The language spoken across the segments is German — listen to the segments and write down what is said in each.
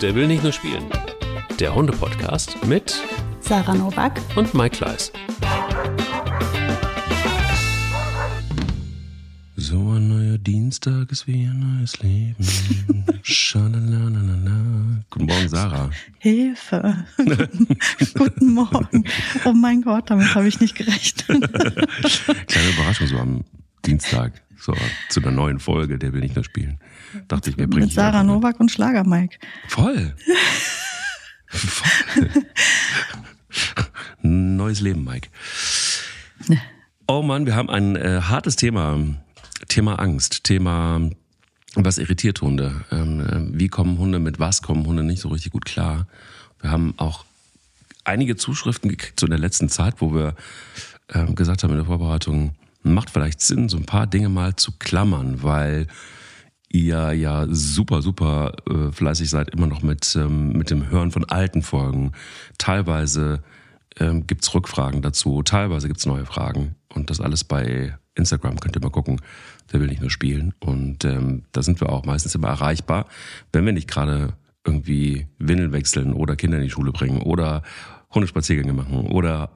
Der will nicht nur spielen. Der Hunde-Podcast mit Sarah Novak und Mike Kleiss. So ein neuer Dienstag ist wie ein neues Leben. Schalalalala. Guten Morgen, Sarah. Hilfe. Guten Morgen. Oh mein Gott, damit habe ich nicht gerechnet. Kleine Überraschung so am Dienstag. So, zu einer neuen Folge, der will nicht nur spielen. Dachte ich, wir bringen Mit Sarah Novak und Schlager Mike. Voll. Voll. Neues Leben, Mike. Oh Mann, wir haben ein äh, hartes Thema. Thema Angst, Thema was irritiert Hunde? Ähm, äh, wie kommen Hunde mit was kommen Hunde nicht so richtig gut klar? Wir haben auch einige Zuschriften gekriegt so in der letzten Zeit, wo wir ähm, gesagt haben in der Vorbereitung, macht vielleicht Sinn, so ein paar Dinge mal zu klammern, weil ihr ja super, super äh, fleißig seid, immer noch mit, ähm, mit dem Hören von alten Folgen. Teilweise ähm, gibt's Rückfragen dazu, teilweise gibt's neue Fragen. Und das alles bei Instagram könnt ihr mal gucken. Der will nicht nur spielen. Und ähm, da sind wir auch meistens immer erreichbar, wenn wir nicht gerade irgendwie Windeln wechseln oder Kinder in die Schule bringen oder Hundespaziergänge machen oder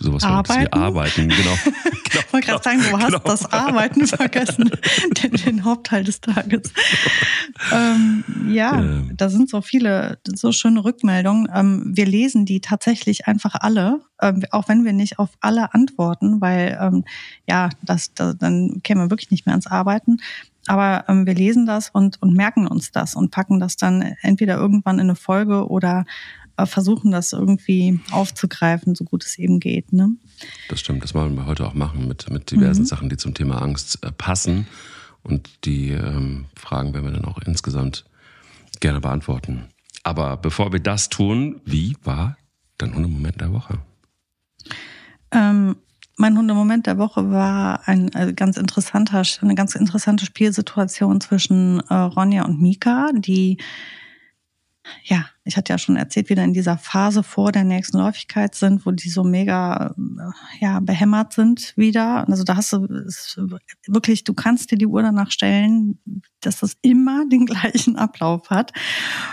sowas arbeiten? wie arbeiten, genau. genau ich wollte gerade sagen, du hast genau. das Arbeiten vergessen, den, den, Hauptteil des Tages. ähm, ja, ähm. da sind so viele, so schöne Rückmeldungen. Ähm, wir lesen die tatsächlich einfach alle, ähm, auch wenn wir nicht auf alle antworten, weil ähm, ja, das, das, dann kämen wir wirklich nicht mehr ans Arbeiten. Aber ähm, wir lesen das und, und merken uns das und packen das dann entweder irgendwann in eine Folge oder versuchen, das irgendwie aufzugreifen, so gut es eben geht. Ne? Das stimmt, das wollen wir heute auch machen mit, mit diversen mhm. Sachen, die zum Thema Angst äh, passen. Und die ähm, Fragen werden wir dann auch insgesamt gerne beantworten. Aber bevor wir das tun, wie war dein Hundemoment der Woche? Ähm, mein Hundemoment der Woche war ein äh, ganz interessanter, eine ganz interessante Spielsituation zwischen äh, Ronja und Mika, die ja, ich hatte ja schon erzählt, wieder in dieser Phase vor der nächsten Läufigkeit sind, wo die so mega äh, ja, behämmert sind wieder. Also da hast du wirklich, du kannst dir die Uhr danach stellen, dass das immer den gleichen Ablauf hat.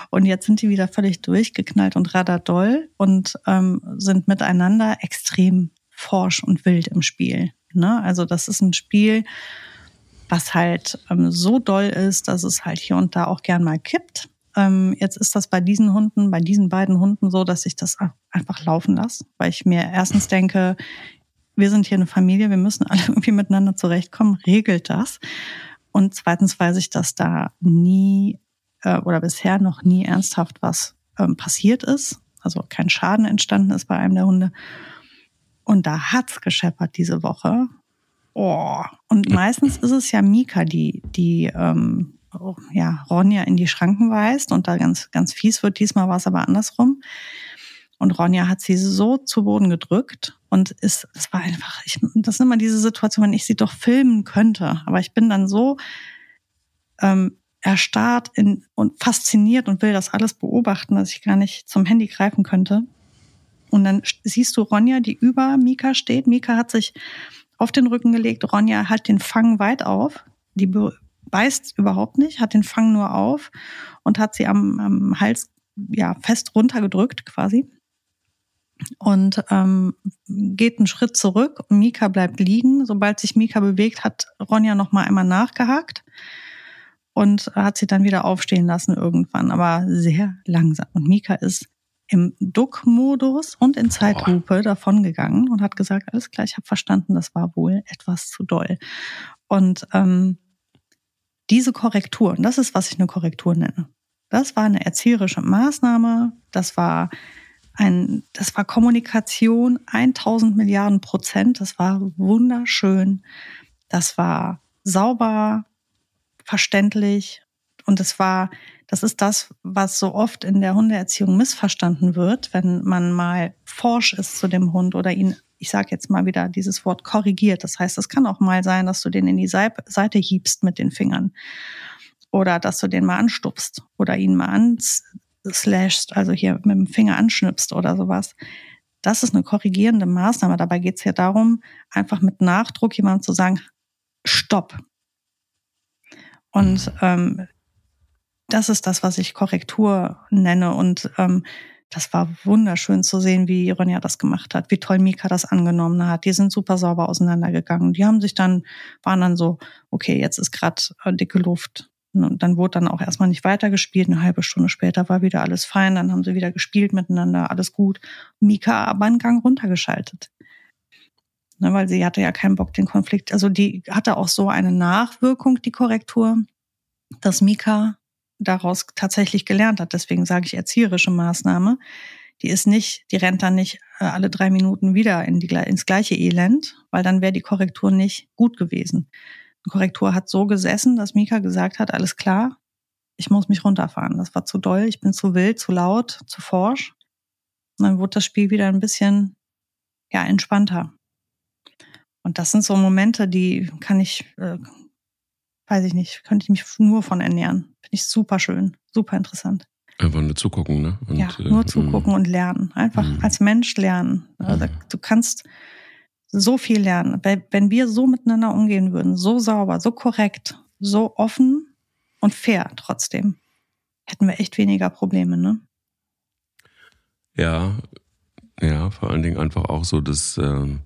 Und jetzt sind die wieder völlig durchgeknallt und radadoll und ähm, sind miteinander extrem forsch und wild im Spiel. Ne? Also das ist ein Spiel, was halt ähm, so doll ist, dass es halt hier und da auch gern mal kippt ähm, jetzt ist das bei diesen Hunden, bei diesen beiden Hunden so, dass ich das einfach laufen lasse, weil ich mir erstens denke, wir sind hier eine Familie, wir müssen alle irgendwie miteinander zurechtkommen, regelt das. Und zweitens weiß ich, dass da nie äh, oder bisher noch nie ernsthaft was ähm, passiert ist, also kein Schaden entstanden ist bei einem der Hunde. Und da hat's gescheppert diese Woche. Oh. Und meistens ist es ja Mika, die, die ähm, ja, Ronja in die Schranken weist und da ganz, ganz fies wird. Diesmal war es aber andersrum. Und Ronja hat sie so zu Boden gedrückt und ist, es war einfach, ich, das ist immer diese Situation, wenn ich sie doch filmen könnte. Aber ich bin dann so ähm, erstarrt in, und fasziniert und will das alles beobachten, dass ich gar nicht zum Handy greifen könnte. Und dann siehst du Ronja, die über Mika steht. Mika hat sich auf den Rücken gelegt. Ronja hat den Fang weit auf. Die beißt überhaupt nicht, hat den Fang nur auf und hat sie am, am Hals ja fest runtergedrückt quasi und ähm, geht einen Schritt zurück und Mika bleibt liegen. Sobald sich Mika bewegt, hat Ronja noch mal einmal nachgehakt und hat sie dann wieder aufstehen lassen irgendwann, aber sehr langsam. Und Mika ist im Duck-Modus und in Zeitlupe davongegangen und hat gesagt, alles klar, ich habe verstanden, das war wohl etwas zu doll. Und ähm, diese Korrektur, und das ist, was ich eine Korrektur nenne, das war eine erzieherische Maßnahme, das war ein, das war Kommunikation 1000 Milliarden Prozent, das war wunderschön, das war sauber, verständlich und es war, das ist das, was so oft in der Hundeerziehung missverstanden wird, wenn man mal forsch ist zu dem Hund oder ihn ich sage jetzt mal wieder dieses Wort korrigiert. Das heißt, es kann auch mal sein, dass du den in die Seite hiebst mit den Fingern oder dass du den mal anstupst oder ihn mal anslashst, also hier mit dem Finger anschnipst oder sowas. Das ist eine korrigierende Maßnahme. Dabei geht es ja darum, einfach mit Nachdruck jemandem zu sagen, stopp. Und ähm, das ist das, was ich Korrektur nenne. Und ähm, das war wunderschön zu sehen, wie Ronja das gemacht hat, wie toll Mika das angenommen hat. Die sind super sauber auseinandergegangen. Die haben sich dann, waren dann so, okay, jetzt ist gerade äh, dicke Luft. Und dann wurde dann auch erstmal nicht weitergespielt. Eine halbe Stunde später war wieder alles fein. Dann haben sie wieder gespielt miteinander, alles gut. Mika aber einen Gang runtergeschaltet. Ne, weil sie hatte ja keinen Bock, den Konflikt. Also die hatte auch so eine Nachwirkung, die Korrektur, dass Mika daraus tatsächlich gelernt hat. Deswegen sage ich erzieherische Maßnahme. Die ist nicht, die rennt dann nicht äh, alle drei Minuten wieder in die, ins gleiche Elend, weil dann wäre die Korrektur nicht gut gewesen. Die Korrektur hat so gesessen, dass Mika gesagt hat, alles klar, ich muss mich runterfahren. Das war zu doll, ich bin zu wild, zu laut, zu forsch. Und dann wurde das Spiel wieder ein bisschen, ja, entspannter. Und das sind so Momente, die kann ich, äh, weiß ich nicht, könnte ich mich nur von ernähren. Finde ich super schön, super interessant. Einfach nur zugucken, ne? Und, ja, nur äh, zugucken und lernen. Einfach mhm. als Mensch lernen. Also, mhm. Du kannst so viel lernen. Wenn wir so miteinander umgehen würden, so sauber, so korrekt, so offen und fair trotzdem, hätten wir echt weniger Probleme, ne? Ja, ja, vor allen Dingen einfach auch so, dass, ähm,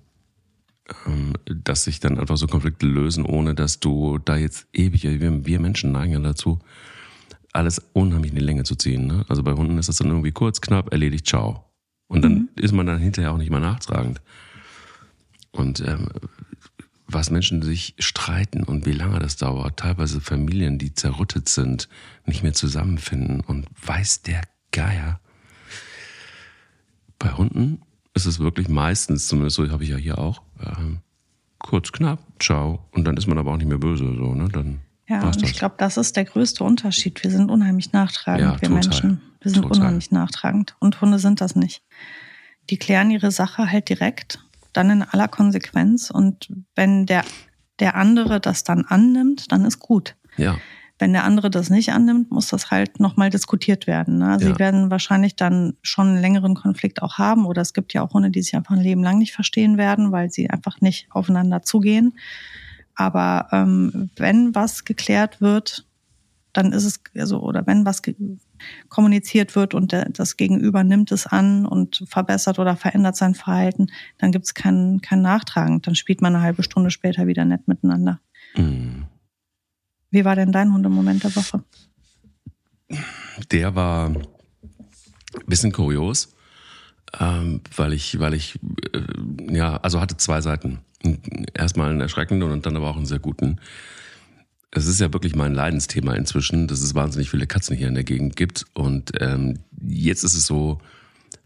dass sich dann einfach so Konflikte lösen, ohne dass du da jetzt ewig, wir, wir Menschen neigen ja dazu, alles unheimlich in die Länge zu ziehen. Ne? Also bei Hunden ist das dann irgendwie kurz, knapp, erledigt, ciao. Und dann mhm. ist man dann hinterher auch nicht mehr nachtragend. Und ähm, was Menschen sich streiten und wie lange das dauert, teilweise Familien, die zerrüttet sind, nicht mehr zusammenfinden und weiß der Geier. Bei Hunden ist es wirklich meistens, zumindest so habe ich ja hier auch, ähm, kurz, knapp, ciao. Und dann ist man aber auch nicht mehr böse, so, ne? Dann ja, und ich glaube, das ist der größte Unterschied. Wir sind unheimlich nachtragend, ja, wir total. Menschen. Wir sind total. unheimlich nachtragend. Und Hunde sind das nicht. Die klären ihre Sache halt direkt, dann in aller Konsequenz. Und wenn der, der andere das dann annimmt, dann ist gut. Ja. Wenn der andere das nicht annimmt, muss das halt nochmal diskutiert werden. Ne? Sie ja. werden wahrscheinlich dann schon einen längeren Konflikt auch haben. Oder es gibt ja auch Hunde, die sich einfach ein Leben lang nicht verstehen werden, weil sie einfach nicht aufeinander zugehen. Aber ähm, wenn was geklärt wird, dann ist es, also, oder wenn was kommuniziert wird und der, das Gegenüber nimmt es an und verbessert oder verändert sein Verhalten, dann gibt es kein, kein Nachtragen. Dann spielt man eine halbe Stunde später wieder nett miteinander. Mhm. Wie war denn dein Hundemoment der Woche? Der war ein bisschen kurios, ähm, weil ich, weil ich, äh, ja, also hatte zwei Seiten erstmal einen erschreckenden und dann aber auch einen sehr guten. Es ist ja wirklich mein Leidensthema inzwischen, dass es wahnsinnig viele Katzen hier in der Gegend gibt. Und ähm, jetzt ist es so,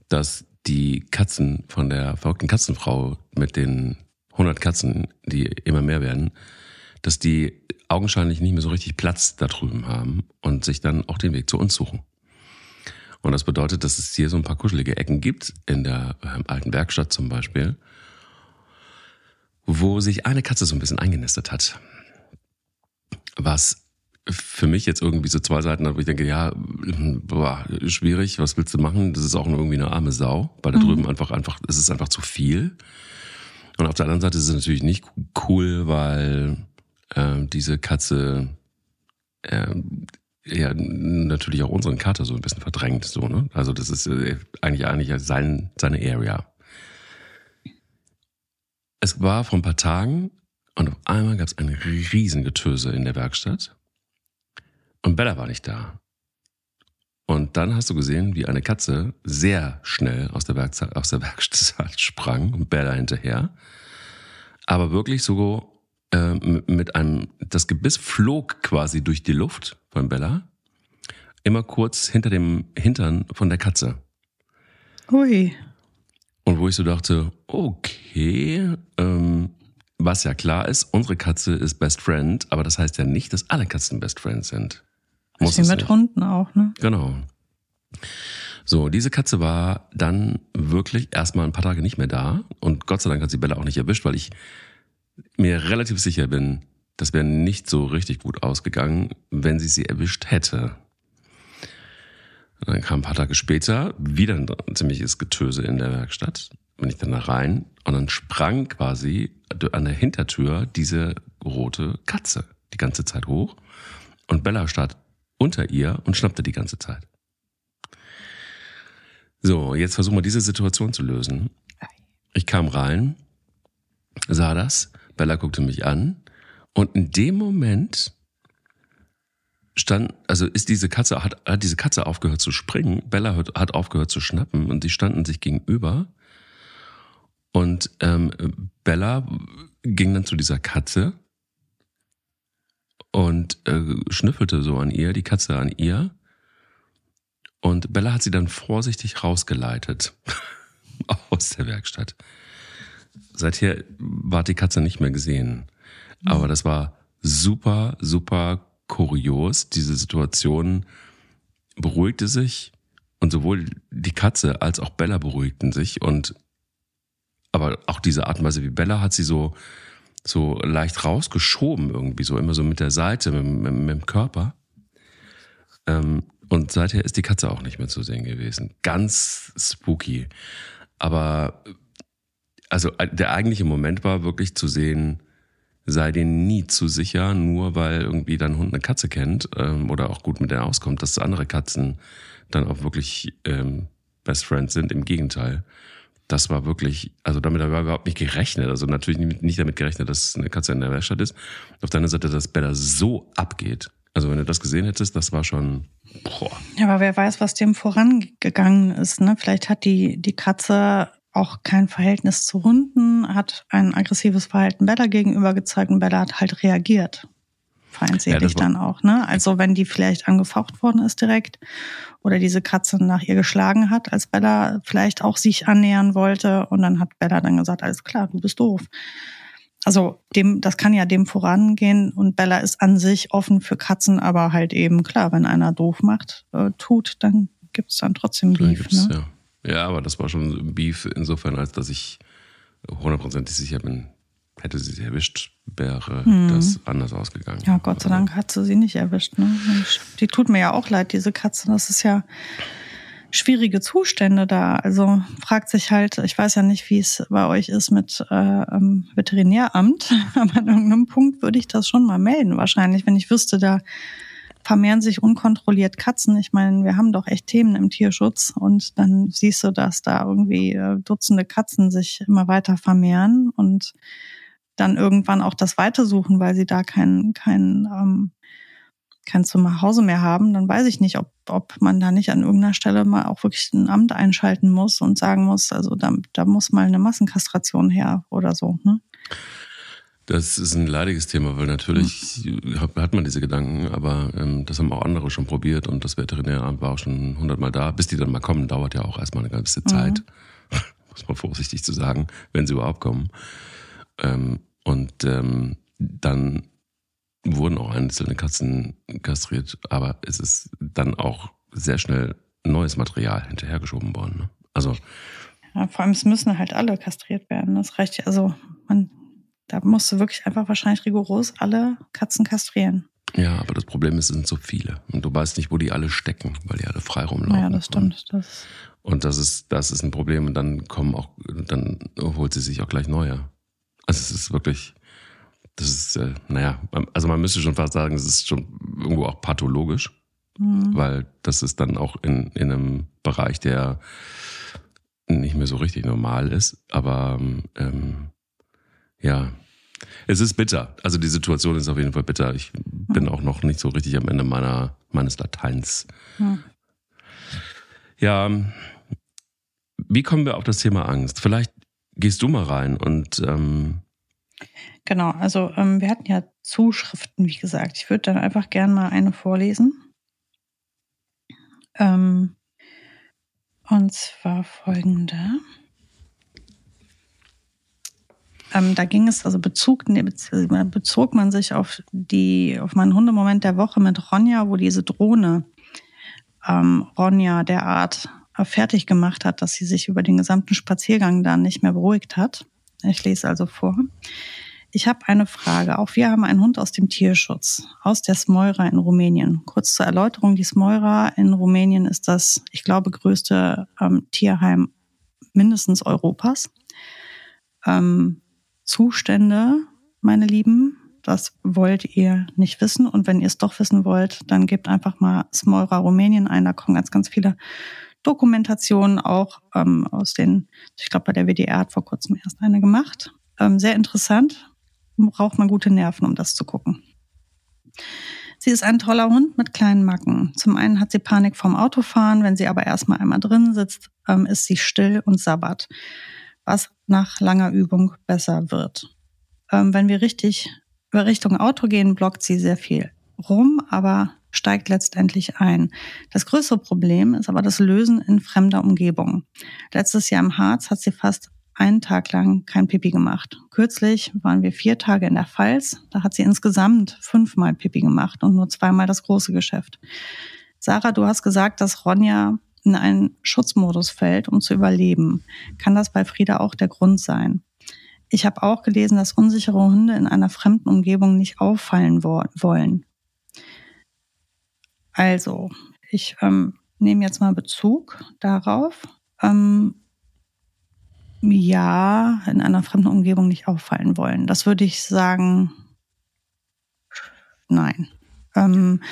dass die Katzen von der verrückten Katzenfrau mit den 100 Katzen, die immer mehr werden, dass die augenscheinlich nicht mehr so richtig Platz da drüben haben und sich dann auch den Weg zu uns suchen. Und das bedeutet, dass es hier so ein paar kuschelige Ecken gibt, in der äh, alten Werkstatt zum Beispiel, wo sich eine Katze so ein bisschen eingenistet hat. Was für mich jetzt irgendwie so zwei Seiten hat, wo ich denke, ja, boah, schwierig, was willst du machen? Das ist auch nur irgendwie eine arme Sau, weil da mhm. drüben einfach, einfach, es ist einfach zu viel. Und auf der anderen Seite ist es natürlich nicht cool, weil äh, diese Katze äh, ja natürlich auch unseren Kater so ein bisschen verdrängt, so, ne? Also das ist äh, eigentlich eigentlich sein, seine Area. Es war vor ein paar Tagen und auf einmal gab es ein Riesengetöse in der Werkstatt. Und Bella war nicht da. Und dann hast du gesehen, wie eine Katze sehr schnell aus der, Werkstatt, aus der Werkstatt sprang und Bella hinterher. Aber wirklich so äh, mit einem, das Gebiss flog quasi durch die Luft von Bella. Immer kurz hinter dem Hintern von der Katze. Hui. Und wo ich so dachte, okay, ähm, was ja klar ist, unsere Katze ist Best Friend, aber das heißt ja nicht, dass alle Katzen Best Friends sind. Muss Wie mit nicht. Hunden auch, ne? Genau. So, diese Katze war dann wirklich erstmal ein paar Tage nicht mehr da und Gott sei Dank hat sie Bella auch nicht erwischt, weil ich mir relativ sicher bin, das wäre nicht so richtig gut ausgegangen, wenn sie sie erwischt hätte. Und dann kam ein paar Tage später wieder ein ziemliches Getöse in der Werkstatt. Bin ich dann da rein und dann sprang quasi an der Hintertür diese rote Katze die ganze Zeit hoch. Und Bella stand, unter ihr und schnappte die ganze Zeit. So, jetzt versuchen wir diese Situation zu lösen. Ich kam rein, sah das, Bella guckte mich an und in dem Moment stand, also ist diese Katze, hat, hat diese Katze aufgehört zu springen, Bella hat, hat aufgehört zu schnappen und die standen sich gegenüber. Und ähm, Bella ging dann zu dieser Katze und äh, schnüffelte so an ihr, die Katze an ihr. Und Bella hat sie dann vorsichtig rausgeleitet aus der Werkstatt. Seither war die Katze nicht mehr gesehen. Aber das war super, super kurios. Diese Situation beruhigte sich und sowohl die Katze als auch Bella beruhigten sich und aber auch diese Art und Weise wie Bella hat sie so so leicht rausgeschoben irgendwie, so immer so mit der Seite, mit, mit, mit dem Körper. Ähm, und seither ist die Katze auch nicht mehr zu sehen gewesen. Ganz spooky. Aber also der eigentliche Moment war wirklich zu sehen, sei dir nie zu sicher, nur weil irgendwie dein Hund eine Katze kennt ähm, oder auch gut mit der auskommt, dass andere Katzen dann auch wirklich ähm, Best Friends sind. Im Gegenteil das war wirklich, also damit habe ich überhaupt nicht gerechnet. Also natürlich nicht damit gerechnet, dass eine Katze in der Werkstatt ist. Auf der anderen Seite, dass Bella so abgeht. Also wenn du das gesehen hättest, das war schon. Boah. Ja, aber wer weiß, was dem vorangegangen ist. Ne? Vielleicht hat die, die Katze auch kein Verhältnis zu Hunden, hat ein aggressives Verhalten Bella gegenüber gezeigt und Bella hat halt reagiert feindselig ja, dann auch. Ne? Also wenn die vielleicht angefaucht worden ist direkt oder diese Katze nach ihr geschlagen hat, als Bella vielleicht auch sich annähern wollte und dann hat Bella dann gesagt, alles klar, du bist doof. Also dem, das kann ja dem vorangehen und Bella ist an sich offen für Katzen, aber halt eben klar, wenn einer doof macht, äh, tut, dann gibt es dann trotzdem Beef. Ne? Ja. Ja, aber das war schon Beef insofern, als dass ich hundertprozentig sicher bin, hätte sie sie erwischt, wäre hm. das anders ausgegangen. Ja, Gott sei Dank hat sie sie nicht erwischt. Ne? Die tut mir ja auch leid, diese Katze. Das ist ja schwierige Zustände da. Also fragt sich halt, ich weiß ja nicht, wie es bei euch ist mit äh, Veterinäramt, aber an irgendeinem Punkt würde ich das schon mal melden, wahrscheinlich, wenn ich wüsste, da vermehren sich unkontrolliert Katzen. Ich meine, wir haben doch echt Themen im Tierschutz und dann siehst du, dass da irgendwie äh, Dutzende Katzen sich immer weiter vermehren und dann irgendwann auch das weitersuchen, weil sie da kein, kein, ähm, kein Zuhause mehr haben, dann weiß ich nicht, ob, ob man da nicht an irgendeiner Stelle mal auch wirklich ein Amt einschalten muss und sagen muss, also da, da muss mal eine Massenkastration her oder so. Ne? Das ist ein leidiges Thema, weil natürlich mhm. hat man diese Gedanken, aber ähm, das haben auch andere schon probiert und das Veterinäramt war auch schon hundertmal da. Bis die dann mal kommen, dauert ja auch erstmal eine ganze Zeit, mhm. muss man vorsichtig zu sagen, wenn sie überhaupt kommen. Ähm, und ähm, dann wurden auch einzelne Katzen kastriert, aber es ist dann auch sehr schnell neues Material hinterhergeschoben worden. Ne? Also ja, vor allem es müssen halt alle kastriert werden. Das reicht ja, also man, da musst du wirklich einfach wahrscheinlich rigoros alle Katzen kastrieren. Ja, aber das Problem ist, es sind so viele und du weißt nicht, wo die alle stecken, weil die alle frei rumlaufen. Ja, das stimmt. Das und das ist, das ist ein Problem und dann kommen auch, dann holt sie sich auch gleich neue. Also es ist wirklich, das ist, äh, naja, also man müsste schon fast sagen, es ist schon irgendwo auch pathologisch, mhm. weil das ist dann auch in, in einem Bereich, der nicht mehr so richtig normal ist. Aber ähm, ja, es ist bitter. Also die Situation ist auf jeden Fall bitter. Ich bin mhm. auch noch nicht so richtig am Ende meiner meines Lateins. Mhm. Ja, wie kommen wir auf das Thema Angst? Vielleicht gehst du mal rein und ähm genau, also ähm, wir hatten ja Zuschriften, wie gesagt. Ich würde dann einfach gerne mal eine vorlesen. Ähm, und zwar folgende. Ähm, da ging es, also Bezug, ne, bezog man sich auf die, auf meinen Hundemoment der Woche mit Ronja, wo diese Drohne ähm, Ronja derart fertig gemacht hat, dass sie sich über den gesamten Spaziergang dann nicht mehr beruhigt hat. Ich lese also vor. Ich habe eine Frage. Auch wir haben einen Hund aus dem Tierschutz, aus der Smoira in Rumänien. Kurz zur Erläuterung, die Smoira in Rumänien ist das, ich glaube, größte ähm, Tierheim mindestens Europas. Ähm, Zustände, meine Lieben, Das wollt ihr nicht wissen. Und wenn ihr es doch wissen wollt, dann gebt einfach mal Smolra Rumänien ein. Da kommen ganz, ganz viele Dokumentationen auch ähm, aus den, ich glaube, bei der WDR hat vor kurzem erst eine gemacht. Ähm, sehr interessant. Braucht man gute Nerven, um das zu gucken. Sie ist ein toller Hund mit kleinen Macken. Zum einen hat sie Panik vom Autofahren, wenn sie aber erstmal einmal drin sitzt, ähm, ist sie still und sabbert, was nach langer Übung besser wird. Ähm, wenn wir richtig Richtung Auto gehen, blockt sie sehr viel rum, aber steigt letztendlich ein. Das größere Problem ist aber das Lösen in fremder Umgebung. Letztes Jahr im Harz hat sie fast einen Tag lang kein Pipi gemacht. Kürzlich waren wir vier Tage in der Pfalz. Da hat sie insgesamt fünfmal Pipi gemacht und nur zweimal das große Geschäft. Sarah, du hast gesagt, dass Ronja in einen Schutzmodus fällt, um zu überleben. Kann das bei Frieda auch der Grund sein? Ich habe auch gelesen, dass unsichere Hunde in einer fremden Umgebung nicht auffallen wollen. Also, ich ähm, nehme jetzt mal Bezug darauf. Ähm, ja, in einer fremden Umgebung nicht auffallen wollen. Das würde ich sagen, nein. Ähm,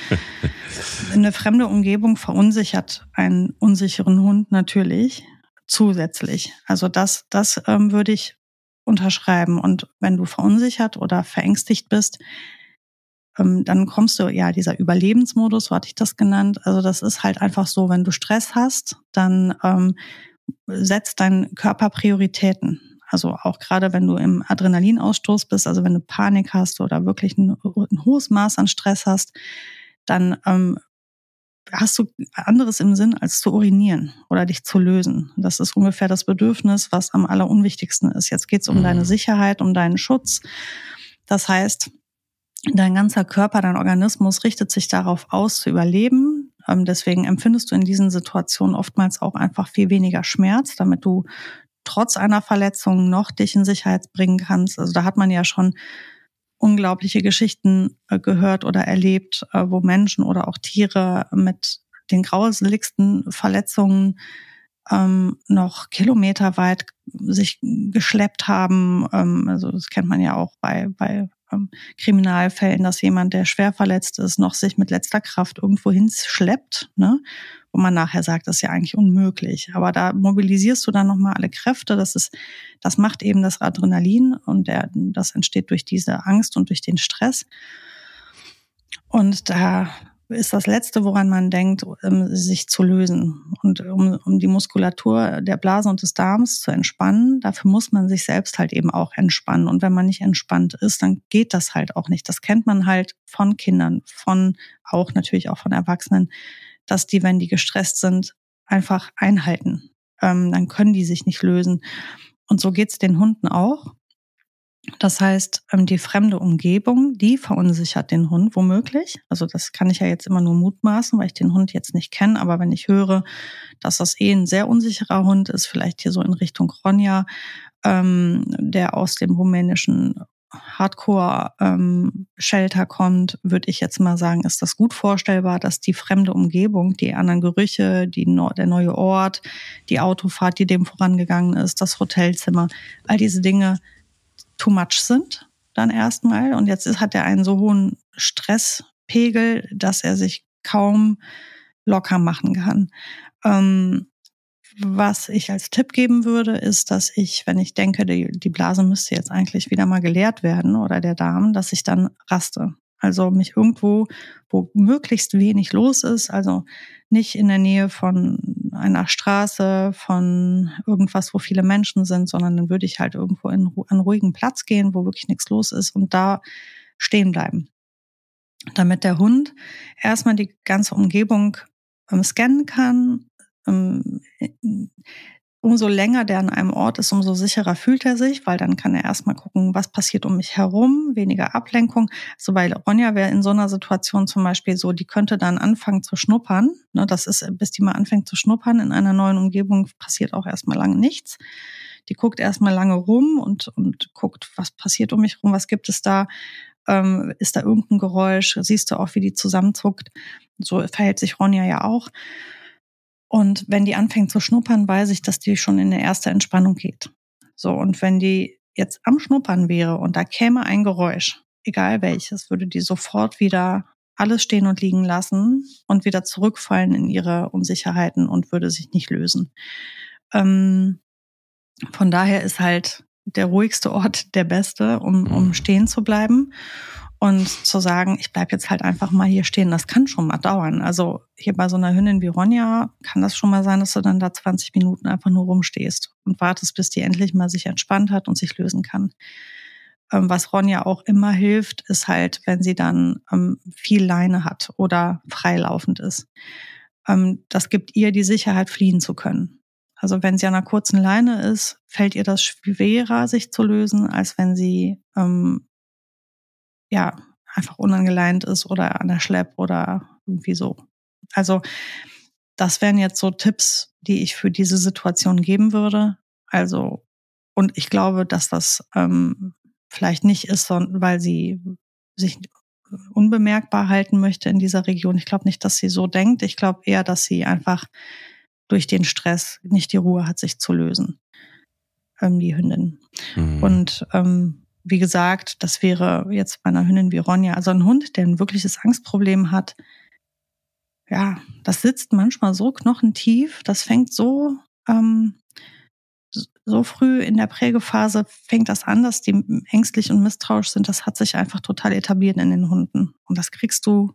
eine fremde Umgebung verunsichert einen unsicheren Hund natürlich zusätzlich. Also das, das ähm, würde ich unterschreiben. Und wenn du verunsichert oder verängstigt bist, ähm, dann kommst du, ja, dieser Überlebensmodus, so hatte ich das genannt. Also das ist halt einfach so, wenn du Stress hast, dann ähm, setzt dein Körper Prioritäten. Also auch gerade wenn du im Adrenalinausstoß bist, also wenn du Panik hast oder wirklich ein, ein hohes Maß an Stress hast, dann ähm, hast du anderes im Sinn, als zu urinieren oder dich zu lösen. Das ist ungefähr das Bedürfnis, was am allerunwichtigsten ist. Jetzt geht es um mhm. deine Sicherheit, um deinen Schutz. Das heißt, dein ganzer Körper, dein Organismus richtet sich darauf aus, zu überleben. Ähm, deswegen empfindest du in diesen Situationen oftmals auch einfach viel weniger Schmerz, damit du trotz einer Verletzung noch dich in Sicherheit bringen kannst. Also da hat man ja schon unglaubliche Geschichten äh, gehört oder erlebt, äh, wo Menschen oder auch Tiere mit den grauseligsten Verletzungen ähm, noch kilometerweit sich geschleppt haben. Ähm, also das kennt man ja auch bei, bei ähm, Kriminalfällen, dass jemand, der schwer verletzt ist, noch sich mit letzter Kraft irgendwo hinschleppt, ne? wo man nachher sagt, das ist ja eigentlich unmöglich. Aber da mobilisierst du dann nochmal alle Kräfte. Das ist, das macht eben das Adrenalin und der, das entsteht durch diese Angst und durch den Stress. Und da ist das Letzte, woran man denkt, sich zu lösen. Und um, um die Muskulatur der Blase und des Darms zu entspannen, dafür muss man sich selbst halt eben auch entspannen. Und wenn man nicht entspannt ist, dann geht das halt auch nicht. Das kennt man halt von Kindern, von auch natürlich auch von Erwachsenen, dass die, wenn die gestresst sind, einfach einhalten. Ähm, dann können die sich nicht lösen. Und so geht's den Hunden auch. Das heißt, ähm, die fremde Umgebung, die verunsichert den Hund womöglich. Also das kann ich ja jetzt immer nur mutmaßen, weil ich den Hund jetzt nicht kenne. Aber wenn ich höre, dass das eh ein sehr unsicherer Hund ist, vielleicht hier so in Richtung Ronja, ähm, der aus dem rumänischen Hardcore-Shelter ähm, kommt, würde ich jetzt mal sagen, ist das gut vorstellbar, dass die fremde Umgebung, die anderen Gerüche, die, der neue Ort, die Autofahrt, die dem vorangegangen ist, das Hotelzimmer, all diese Dinge too much sind, dann erstmal. Und jetzt hat er einen so hohen Stresspegel, dass er sich kaum locker machen kann. Ähm, was ich als Tipp geben würde, ist, dass ich, wenn ich denke, die, die Blase müsste jetzt eigentlich wieder mal geleert werden oder der Darm, dass ich dann raste. Also mich irgendwo, wo möglichst wenig los ist, also nicht in der Nähe von einer Straße, von irgendwas, wo viele Menschen sind, sondern dann würde ich halt irgendwo in, einen ruhigen Platz gehen, wo wirklich nichts los ist und da stehen bleiben. Damit der Hund erstmal die ganze Umgebung ähm, scannen kann, ähm, umso länger der an einem Ort ist, umso sicherer fühlt er sich, weil dann kann er erstmal gucken, was passiert um mich herum, weniger Ablenkung. So bei Ronja wäre in so einer Situation zum Beispiel so, die könnte dann anfangen zu schnuppern. Ne, das ist, bis die mal anfängt zu schnuppern in einer neuen Umgebung, passiert auch erstmal lange nichts. Die guckt erstmal lange rum und, und guckt, was passiert um mich rum, was gibt es da, ähm, ist da irgendein Geräusch, siehst du auch, wie die zusammenzuckt. So verhält sich Ronja ja auch. Und wenn die anfängt zu schnuppern, weiß ich, dass die schon in eine erste Entspannung geht. So, und wenn die jetzt am Schnuppern wäre und da käme ein Geräusch, egal welches, würde die sofort wieder alles stehen und liegen lassen und wieder zurückfallen in ihre Unsicherheiten und würde sich nicht lösen. Ähm, von daher ist halt der ruhigste Ort der beste, um, um mhm. stehen zu bleiben und zu sagen, ich bleib jetzt halt einfach mal hier stehen. Das kann schon mal dauern. Also hier bei so einer Hündin wie Ronja kann das schon mal sein, dass du dann da 20 Minuten einfach nur rumstehst und wartest, bis die endlich mal sich entspannt hat und sich lösen kann. Ähm, was Ronja auch immer hilft, ist halt, wenn sie dann ähm, viel Leine hat oder freilaufend ist. Ähm, das gibt ihr die Sicherheit, fliehen zu können. Also wenn sie an einer kurzen Leine ist, fällt ihr das schwerer, sich zu lösen, als wenn sie ähm, ja einfach unangeleint ist oder an der Schlepp oder irgendwie so. Also das wären jetzt so Tipps, die ich für diese Situation geben würde. Also und ich glaube, dass das ähm, vielleicht nicht ist, weil sie sich unbemerkbar halten möchte in dieser Region. Ich glaube nicht, dass sie so denkt. Ich glaube eher, dass sie einfach durch den Stress nicht die Ruhe hat, sich zu lösen. Ähm, die Hündin. Mhm. Und ähm, wie gesagt, das wäre jetzt bei einer Hündin wie Ronja, also ein Hund, der ein wirkliches Angstproblem hat. Ja, das sitzt manchmal so knochentief, das fängt so ähm, so früh in der Prägephase fängt das an, dass die ängstlich und misstrauisch sind. Das hat sich einfach total etabliert in den Hunden. Und das kriegst du,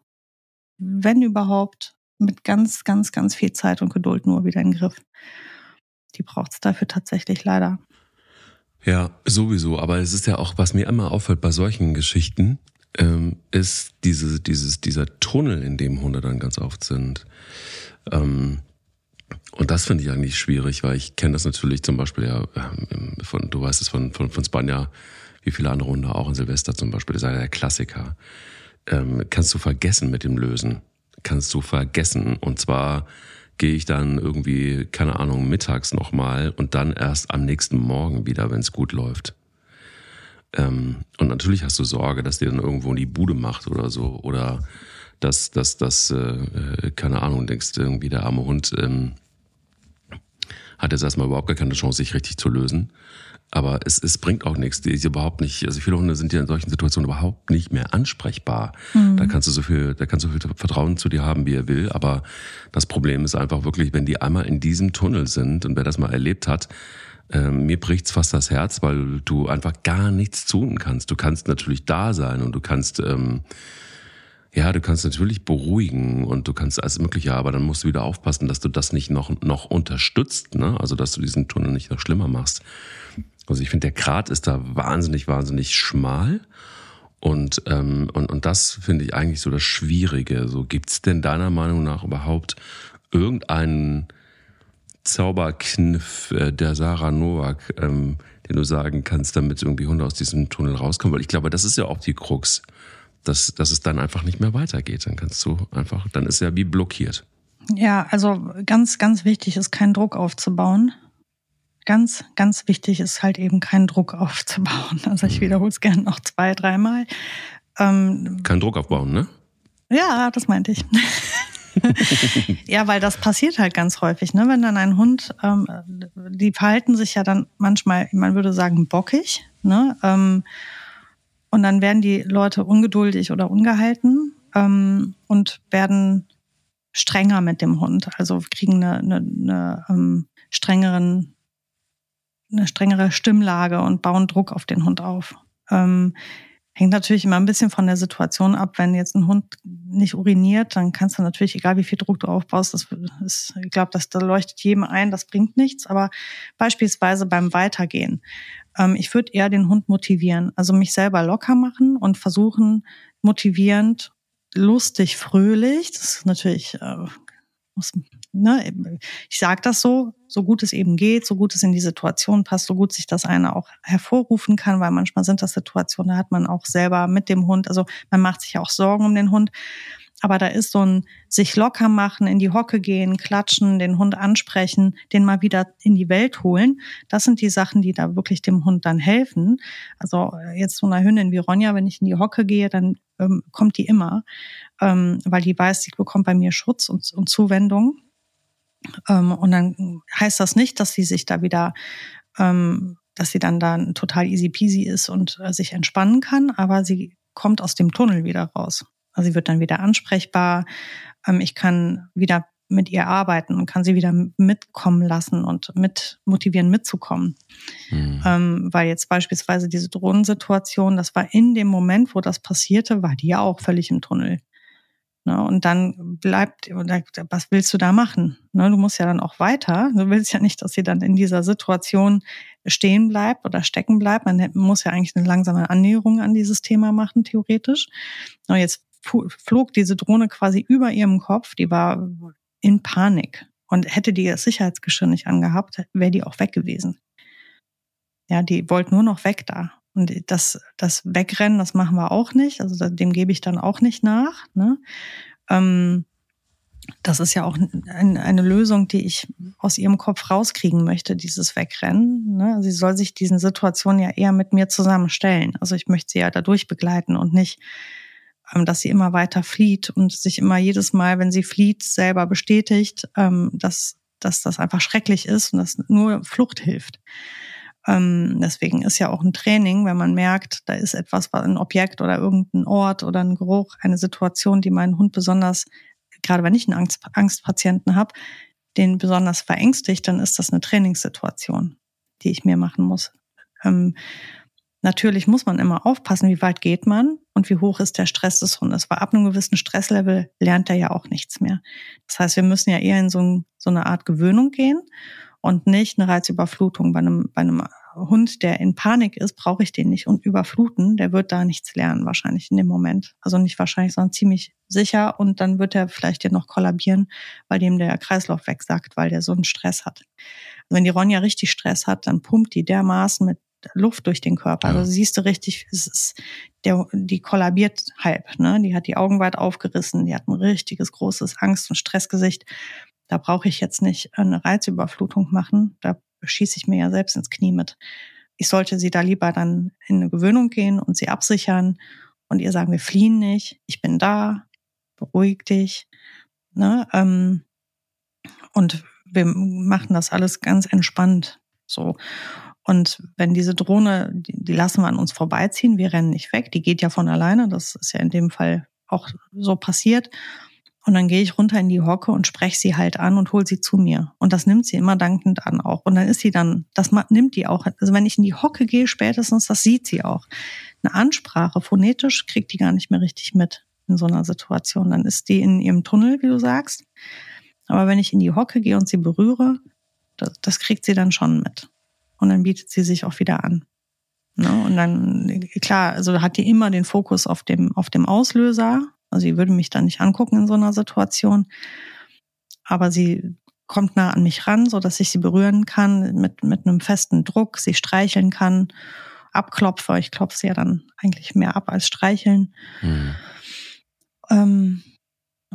wenn überhaupt, mit ganz, ganz, ganz viel Zeit und Geduld nur wieder in den Griff. Die braucht es dafür tatsächlich leider. Ja, sowieso. Aber es ist ja auch, was mir immer auffällt bei solchen Geschichten, ähm, ist diese, dieses, dieser Tunnel, in dem Hunde dann ganz oft sind. Ähm, und das finde ich eigentlich schwierig, weil ich kenne das natürlich zum Beispiel ja ähm, von, du weißt es von, von, von Spanja, wie viele andere Hunde, auch in Silvester zum Beispiel, das ist ja der Klassiker. Ähm, kannst du vergessen mit dem Lösen. Kannst du vergessen. Und zwar gehe ich dann irgendwie, keine Ahnung, mittags nochmal und dann erst am nächsten Morgen wieder, wenn es gut läuft. Ähm, und natürlich hast du Sorge, dass dir dann irgendwo in die Bude macht oder so. Oder dass, dass, dass äh, äh keine Ahnung, denkst irgendwie der arme Hund ähm, hat jetzt erstmal überhaupt gar keine Chance, sich richtig zu lösen. Aber es, es bringt auch nichts. Die ist überhaupt nicht, also viele Hunde sind ja in solchen Situationen überhaupt nicht mehr ansprechbar. Mhm. Da kannst du so viel, da kannst du so viel Vertrauen zu dir haben, wie er will. Aber das Problem ist einfach wirklich, wenn die einmal in diesem Tunnel sind und wer das mal erlebt hat, äh, mir bricht's fast das Herz, weil du einfach gar nichts tun kannst. Du kannst natürlich da sein und du kannst ähm, ja, du kannst natürlich beruhigen und du kannst alles Mögliche, aber dann musst du wieder aufpassen, dass du das nicht noch, noch unterstützt, ne? Also, dass du diesen Tunnel nicht noch schlimmer machst. Also, ich finde, der Grat ist da wahnsinnig, wahnsinnig schmal. Und, ähm, und, und das finde ich eigentlich so das Schwierige. So, gibt's denn deiner Meinung nach überhaupt irgendeinen Zauberkniff äh, der Sarah Novak, ähm, den du sagen kannst, damit irgendwie Hunde aus diesem Tunnel rauskommen? Weil ich glaube, das ist ja auch die Krux dass, dass es dann einfach nicht mehr weitergeht. Dann kannst du einfach, dann ist er wie blockiert. Ja, also ganz, ganz wichtig ist, keinen Druck aufzubauen. Ganz, ganz wichtig ist halt eben keinen Druck aufzubauen. Also ich mhm. wiederhole es gerne noch zwei, dreimal. Ähm, Kein Druck aufbauen, ne? Ja, das meinte ich. ja, weil das passiert halt ganz häufig, ne? Wenn dann ein Hund, ähm, die verhalten sich ja dann manchmal, man würde sagen, bockig, ne? Ähm, und dann werden die Leute ungeduldig oder ungehalten ähm, und werden strenger mit dem Hund. Also kriegen eine, eine, eine ähm, strengeren, eine strengere Stimmlage und bauen Druck auf den Hund auf. Ähm, hängt natürlich immer ein bisschen von der Situation ab. Wenn jetzt ein Hund nicht uriniert, dann kannst du natürlich, egal wie viel Druck du aufbaust, das ist, ich glaube, das da leuchtet jedem ein, das bringt nichts. Aber beispielsweise beim Weitergehen ähm, ich würde eher den Hund motivieren, also mich selber locker machen und versuchen, motivierend, lustig, fröhlich. Das ist natürlich, äh, muss, ne, ich sage das so, so gut es eben geht, so gut es in die Situation passt, so gut sich das eine auch hervorrufen kann, weil manchmal sind das Situationen, da hat man auch selber mit dem Hund, also man macht sich auch Sorgen um den Hund. Aber da ist so ein sich locker machen, in die Hocke gehen, klatschen, den Hund ansprechen, den mal wieder in die Welt holen. Das sind die Sachen, die da wirklich dem Hund dann helfen. Also äh, jetzt so einer Hündin wie Ronja, wenn ich in die Hocke gehe, dann ähm, kommt die immer, ähm, weil die weiß, sie bekommt bei mir Schutz und, und Zuwendung. Ähm, und dann heißt das nicht, dass sie sich da wieder ähm, dass sie dann dann total easy peasy ist und äh, sich entspannen kann, aber sie kommt aus dem Tunnel wieder raus. Also sie wird dann wieder ansprechbar. Ähm, ich kann wieder mit ihr arbeiten und kann sie wieder mitkommen lassen und mit motivieren, mitzukommen. Mhm. Ähm, weil jetzt beispielsweise diese Drohnensituation, das war in dem Moment, wo das passierte, war die ja auch völlig im Tunnel. Ne? Und dann bleibt, was willst du da machen? Ne? Du musst ja dann auch weiter. Du willst ja nicht, dass sie dann in dieser Situation stehen bleibt oder stecken bleibt. Man muss ja eigentlich eine langsame Annäherung an dieses Thema machen, theoretisch. Und jetzt flog diese Drohne quasi über ihrem Kopf. Die war in Panik. Und hätte die das Sicherheitsgeschirr nicht angehabt, wäre die auch weg gewesen. Ja, die wollte nur noch weg da. Und das, das Wegrennen, das machen wir auch nicht. Also dem gebe ich dann auch nicht nach. Ne? Ähm, das ist ja auch ein, eine Lösung, die ich aus ihrem Kopf rauskriegen möchte, dieses Wegrennen. Ne? Sie soll sich diesen Situationen ja eher mit mir zusammenstellen. Also ich möchte sie ja dadurch begleiten und nicht ähm, dass sie immer weiter flieht und sich immer jedes Mal, wenn sie flieht, selber bestätigt, ähm, dass, dass das einfach schrecklich ist und dass nur Flucht hilft. Ähm, deswegen ist ja auch ein Training, wenn man merkt, da ist etwas, ein Objekt oder irgendein Ort oder ein Geruch, eine Situation, die meinen Hund besonders, gerade wenn ich einen Angst, Angstpatienten habe, den besonders verängstigt, dann ist das eine Trainingssituation, die ich mir machen muss. Ähm, Natürlich muss man immer aufpassen, wie weit geht man und wie hoch ist der Stress des Hundes. Weil ab einem gewissen Stresslevel lernt er ja auch nichts mehr. Das heißt, wir müssen ja eher in so, so eine Art Gewöhnung gehen und nicht eine Reizüberflutung. Bei einem, bei einem Hund, der in Panik ist, brauche ich den nicht und überfluten. Der wird da nichts lernen, wahrscheinlich in dem Moment. Also nicht wahrscheinlich, sondern ziemlich sicher. Und dann wird er vielleicht ja noch kollabieren, weil dem der Kreislauf wegsackt, weil der so einen Stress hat. Wenn die Ronja richtig Stress hat, dann pumpt die dermaßen mit Luft durch den Körper. Also siehst du richtig, es ist der, die kollabiert halb, ne? Die hat die Augen weit aufgerissen, die hat ein richtiges großes Angst- und Stressgesicht. Da brauche ich jetzt nicht eine Reizüberflutung machen. Da schieße ich mir ja selbst ins Knie mit. Ich sollte sie da lieber dann in eine Gewöhnung gehen und sie absichern und ihr sagen, wir fliehen nicht, ich bin da, beruhig dich. Ne? Ähm, und wir machen das alles ganz entspannt. So. Und wenn diese Drohne, die, die lassen wir an uns vorbeiziehen, wir rennen nicht weg, die geht ja von alleine, das ist ja in dem Fall auch so passiert. Und dann gehe ich runter in die Hocke und spreche sie halt an und hole sie zu mir. Und das nimmt sie immer dankend an auch. Und dann ist sie dann, das nimmt die auch. Also wenn ich in die Hocke gehe, spätestens, das sieht sie auch. Eine Ansprache, phonetisch, kriegt die gar nicht mehr richtig mit in so einer Situation. Dann ist die in ihrem Tunnel, wie du sagst. Aber wenn ich in die Hocke gehe und sie berühre, das, das kriegt sie dann schon mit und dann bietet sie sich auch wieder an. Ne? Und dann, klar, also hat die immer den Fokus auf dem, auf dem Auslöser. Also sie würde mich dann nicht angucken in so einer Situation. Aber sie kommt nah an mich ran, so dass ich sie berühren kann mit, mit einem festen Druck, sie streicheln kann, abklopfe. Ich klopfe sie ja dann eigentlich mehr ab als streicheln. Mhm. Ähm,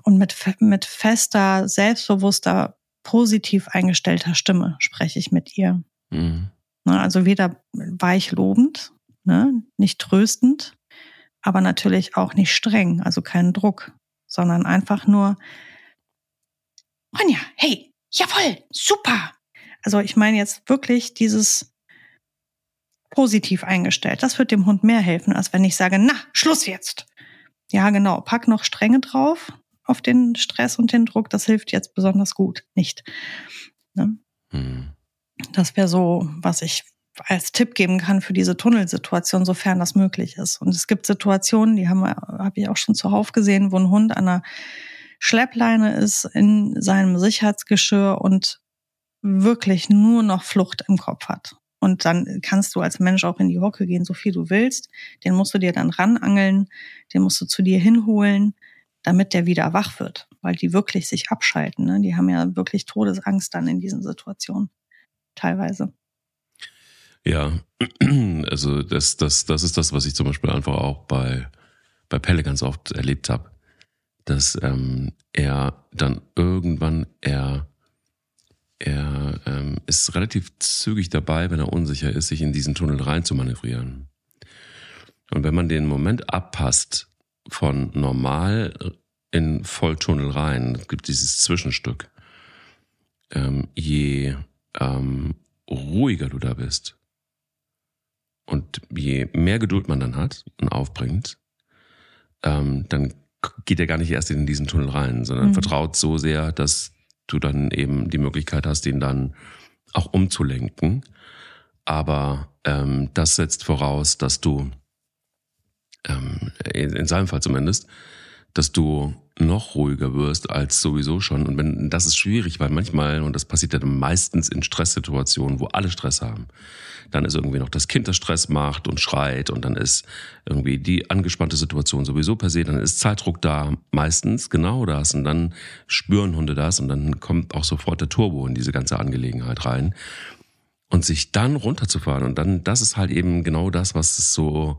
und mit, mit fester, selbstbewusster, positiv eingestellter Stimme spreche ich mit ihr. Mhm. Also weder weichlobend, ne, nicht tröstend, aber natürlich auch nicht streng, also keinen Druck, sondern einfach nur, Ronja, hey, jawohl, super. Also ich meine jetzt wirklich dieses positiv eingestellt. Das wird dem Hund mehr helfen, als wenn ich sage, na, Schluss jetzt. Ja, genau, pack noch Strenge drauf auf den Stress und den Druck. Das hilft jetzt besonders gut nicht. Ne? Hm. Das wäre so, was ich als Tipp geben kann für diese Tunnelsituation, sofern das möglich ist. Und es gibt Situationen, die haben habe ich auch schon zuhauf gesehen, wo ein Hund an einer Schleppleine ist in seinem Sicherheitsgeschirr und wirklich nur noch Flucht im Kopf hat. Und dann kannst du als Mensch auch in die Hocke gehen, so viel du willst. Den musst du dir dann ranangeln, den musst du zu dir hinholen, damit der wieder wach wird, weil die wirklich sich abschalten. Ne? Die haben ja wirklich Todesangst dann in diesen Situationen teilweise. Ja, also das, das, das ist das, was ich zum Beispiel einfach auch bei, bei Pelle ganz oft erlebt habe. Dass ähm, er dann irgendwann, er, er ähm, ist relativ zügig dabei, wenn er unsicher ist, sich in diesen Tunnel rein zu manövrieren. Und wenn man den Moment abpasst von normal in Volltunnel rein, gibt dieses Zwischenstück, ähm, je ähm, ruhiger du da bist und je mehr Geduld man dann hat und aufbringt, ähm, dann geht er gar nicht erst in diesen Tunnel rein, sondern Mhm. vertraut so sehr, dass du dann eben die Möglichkeit hast, den dann auch umzulenken. Aber ähm, das setzt voraus, dass du, ähm, in seinem Fall zumindest, dass du noch ruhiger wirst als sowieso schon. Und wenn das ist schwierig, weil manchmal, und das passiert ja dann meistens in Stresssituationen, wo alle Stress haben, dann ist irgendwie noch das Kind, das Stress macht und schreit und dann ist irgendwie die angespannte Situation sowieso per se, dann ist Zeitdruck da, meistens genau das und dann spüren Hunde das und dann kommt auch sofort der Turbo in diese ganze Angelegenheit rein und sich dann runterzufahren und dann, das ist halt eben genau das, was es so,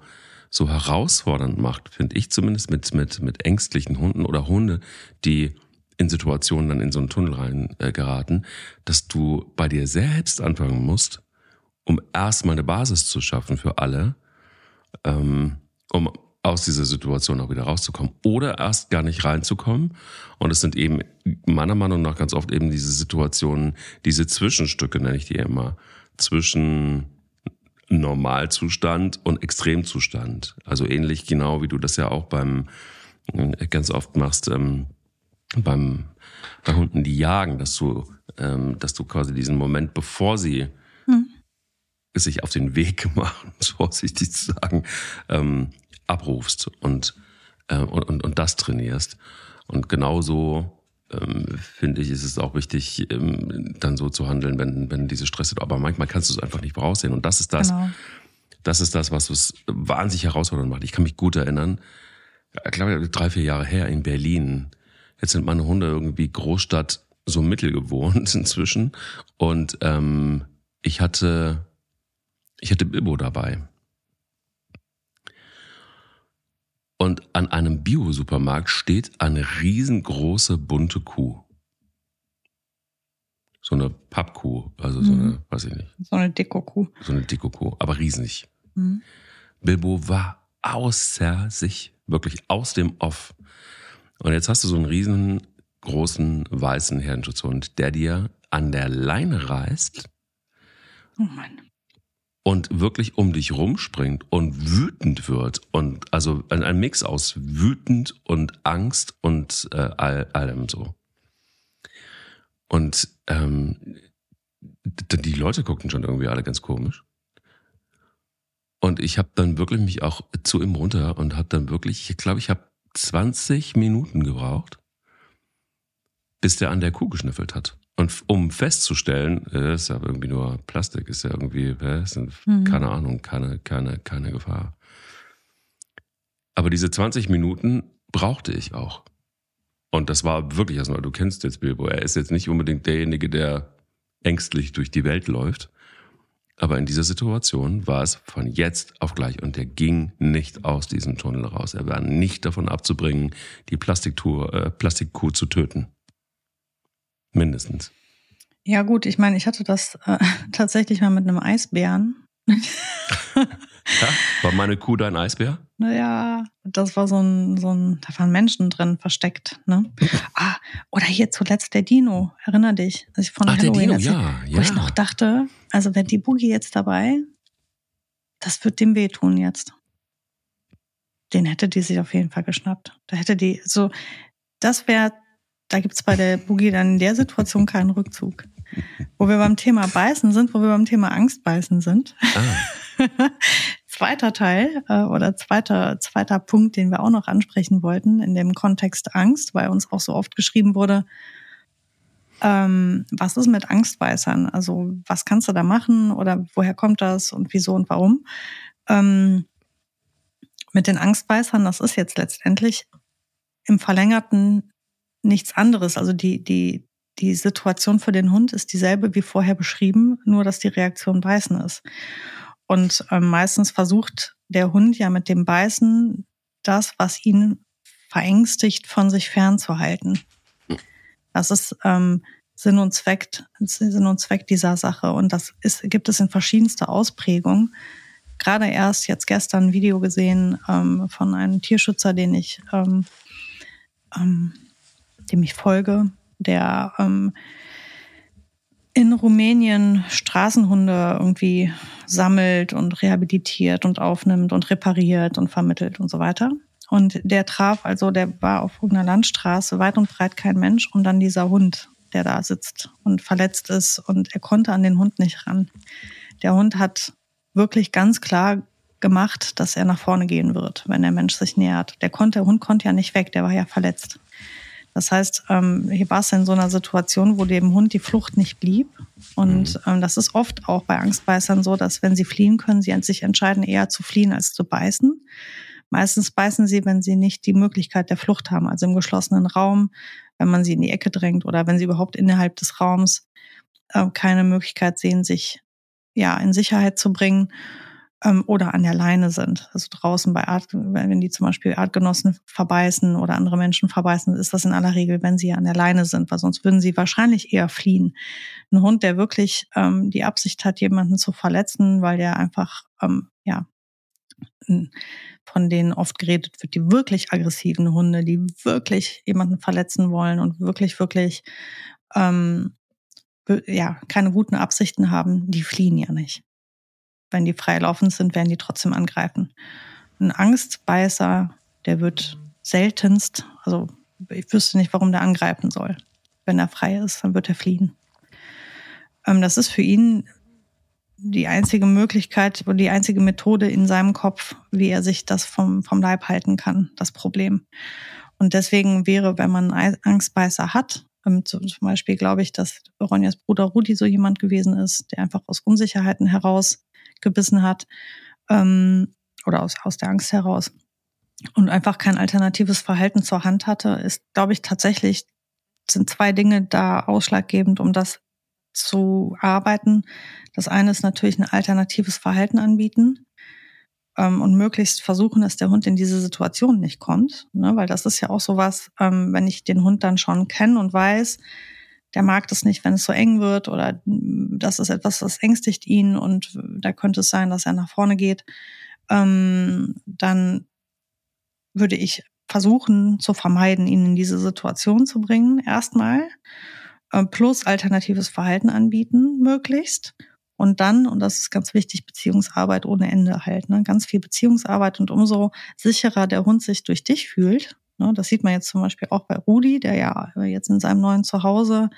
so herausfordernd macht, finde ich zumindest mit, mit, mit ängstlichen Hunden oder Hunde, die in Situationen dann in so einen Tunnel rein äh, geraten, dass du bei dir selbst anfangen musst, um erstmal eine Basis zu schaffen für alle, ähm, um aus dieser Situation auch wieder rauszukommen oder erst gar nicht reinzukommen. Und es sind eben meiner Meinung nach ganz oft eben diese Situationen, diese Zwischenstücke nenne ich die immer, zwischen Normalzustand und Extremzustand. Also ähnlich genau wie du das ja auch beim äh, ganz oft machst ähm, beim bei Hunden, die jagen, dass du ähm, dass du quasi diesen Moment, bevor sie Hm. sich auf den Weg machen, vorsichtig zu sagen, ähm, abrufst und, äh, und, und, und das trainierst. Und genauso ähm, finde ich, ist es auch wichtig, ähm, dann so zu handeln, wenn, wenn diese Stress Aber manchmal kannst du es einfach nicht voraussehen. Und das ist das, Genau. das ist das, was es wahnsinnig herausfordernd macht. Ich kann mich gut erinnern, ich glaube, drei, vier Jahre her in Berlin. Jetzt sind meine Hunde irgendwie Großstadt so mittel gewohnt inzwischen. Und ähm, ich hatte, ich hatte Bilbo dabei. Und an einem Bio-Supermarkt steht eine riesengroße bunte Kuh. So eine Pappkuh, also so Mhm. eine, weiß ich nicht, So eine Deko-Kuh. so eine Deko-Kuh, aber riesig. Mhm. Bilbo war außer sich, wirklich aus dem Off. Und jetzt hast du so einen riesengroßen weißen Herdenschutzhund, der dir an der Leine reißt Oh Mann. Und wirklich um dich rumspringt und wütend wird. Und also ein, Mix aus wütend und Angst und äh, all, allem so. Und ähm, die Leute guckten schon irgendwie alle ganz komisch. Und ich habe dann wirklich mich auch zu ihm runter und habe dann wirklich, ich glaube, ich habe 20 Minuten gebraucht, bis der an der Kuh geschnüffelt hat. Und um festzustellen, äh, ist ja irgendwie nur Plastik, ist ja irgendwie, äh, ein- Mhm. keine Ahnung, keine, keine, keine Gefahr. Aber diese 20 Minuten brauchte ich auch. Und das war wirklich erstmal, du kennst jetzt Bilbo, er ist jetzt nicht unbedingt derjenige, der ängstlich durch die Welt läuft. Aber in dieser Situation war es von jetzt auf gleich und er ging nicht aus diesem Tunnel raus. Er war nicht davon abzubringen, die Plastiktour, äh, Plastikkuh zu töten. Mindestens. Ja gut, ich meine, ich hatte das äh, tatsächlich mal mit einem Eisbären. Ja? War meine Kuh dein Eisbär? Naja, das war so ein, so ein, da waren Menschen drin versteckt, ne? Ah, oder hier zuletzt der Dino, erinner dich, ich von Ach, der Halloween Dino, erzählt- ja, Wo ich ja. noch dachte, also wäre die Boogie jetzt dabei, das wird dem wehtun jetzt. Den hätte die sich auf jeden Fall geschnappt. Da hätte die, so, das wäre, da gibt's bei der Boogie dann in der Situation keinen Rückzug. Wo wir beim Thema Beißen sind, wo wir beim Thema Angstbeißen sind. Ah, zweiter Teil äh, oder zweiter, zweiter Punkt, den wir auch noch ansprechen wollten in dem Kontext Angst, weil uns auch so oft geschrieben wurde, ähm, was ist mit Angstbeißern? Also was kannst du da machen oder woher kommt das und wieso und warum? Ähm, mit den Angstbeißern, das ist jetzt letztendlich im Verlängerten nichts anderes. Also die, die, die Situation für den Hund ist dieselbe wie vorher beschrieben, nur dass die Reaktion Beißen ist. Und ähm, meistens versucht der Hund ja mit dem Beißen das, was ihn verängstigt, von sich fernzuhalten. Das ist ähm, Sinn und Zweck, Sinn und Zweck dieser Sache. Und das ist, gibt es in verschiedenster Ausprägung. Gerade erst jetzt gestern ein Video gesehen ähm, von einem Tierschützer, den ich, ähm, ähm, dem ich folge, der ähm, in Rumänien Straßenhunde irgendwie sammelt und rehabilitiert und aufnimmt und repariert und vermittelt und so weiter. Und der traf, also der war auf irgendeiner Landstraße, weit und breit kein Mensch und dann dieser Hund, der da sitzt und verletzt ist und er konnte an den Hund nicht ran. Der Hund hat wirklich ganz klar gemacht, dass er nach vorne gehen wird, wenn der Mensch sich nähert. Der konnte, der Hund konnte ja nicht weg, der war ja verletzt. Das heißt, ähm, hier war es in so einer Situation, wo dem Hund die Flucht nicht blieb. Und mhm. ähm, das ist oft auch bei Angstbeißern so, dass wenn sie fliehen können, sie sich entscheiden, eher zu fliehen als zu beißen. Meistens beißen sie, wenn sie nicht die Möglichkeit der Flucht haben, also im geschlossenen Raum, wenn man sie in die Ecke drängt oder wenn sie überhaupt innerhalb des Raums äh, keine Möglichkeit sehen, sich ja in Sicherheit zu bringen ähm, oder an der Leine sind. Also draußen bei Art, wenn die zum Beispiel Artgenossen verbeißen oder andere Menschen verbeißen, ist das in aller Regel, wenn sie an der Leine sind, weil sonst würden sie wahrscheinlich eher fliehen. Ein Hund, der wirklich ähm, die Absicht hat, jemanden zu verletzen, weil der einfach, ähm, ja, von denen oft geredet wird, die wirklich aggressiven Hunde, die wirklich jemanden verletzen wollen und wirklich, wirklich ähm, ja, keine guten Absichten haben, die fliehen ja nicht wenn die freilaufend sind, werden die trotzdem angreifen. Ein Angstbeißer, der wird seltenst, also ich wüsste nicht, warum der angreifen soll. Wenn er frei ist, dann wird er fliehen. Ähm, das ist für ihn die einzige Möglichkeit oder die einzige Methode in seinem Kopf, wie er sich das vom, vom Leib halten kann, das Problem. Und deswegen wäre, wenn man Angstbeißer hat, ähm, zum Beispiel glaube ich, dass Ronjas Bruder Rudi so jemand gewesen ist, der einfach aus Unsicherheiten heraus gebissen hat ähm, oder aus, aus der Angst heraus und einfach kein alternatives Verhalten zur Hand hatte, ist, glaube ich, tatsächlich, sind zwei Dinge da ausschlaggebend, um das zu arbeiten. Das eine ist natürlich ein alternatives Verhalten anbieten ähm, und möglichst versuchen, dass der Hund in diese Situation nicht kommt. Ne? Weil das ist ja auch sowas, ähm, wenn ich den Hund dann schon kenne und weiß, der mag das nicht, wenn es so eng wird oder das ist etwas, das ängstigt ihn und da könnte es sein, dass er nach vorne geht, ähm, dann würde ich versuchen zu vermeiden, ihn in diese Situation zu bringen, erstmal, äh, plus alternatives Verhalten anbieten, möglichst. Und dann, und das ist ganz wichtig, Beziehungsarbeit ohne Ende halt, ne? ganz viel Beziehungsarbeit und umso sicherer der Hund sich durch dich fühlt, das sieht man jetzt zum Beispiel auch bei Rudi, der ja jetzt in seinem neuen Zuhause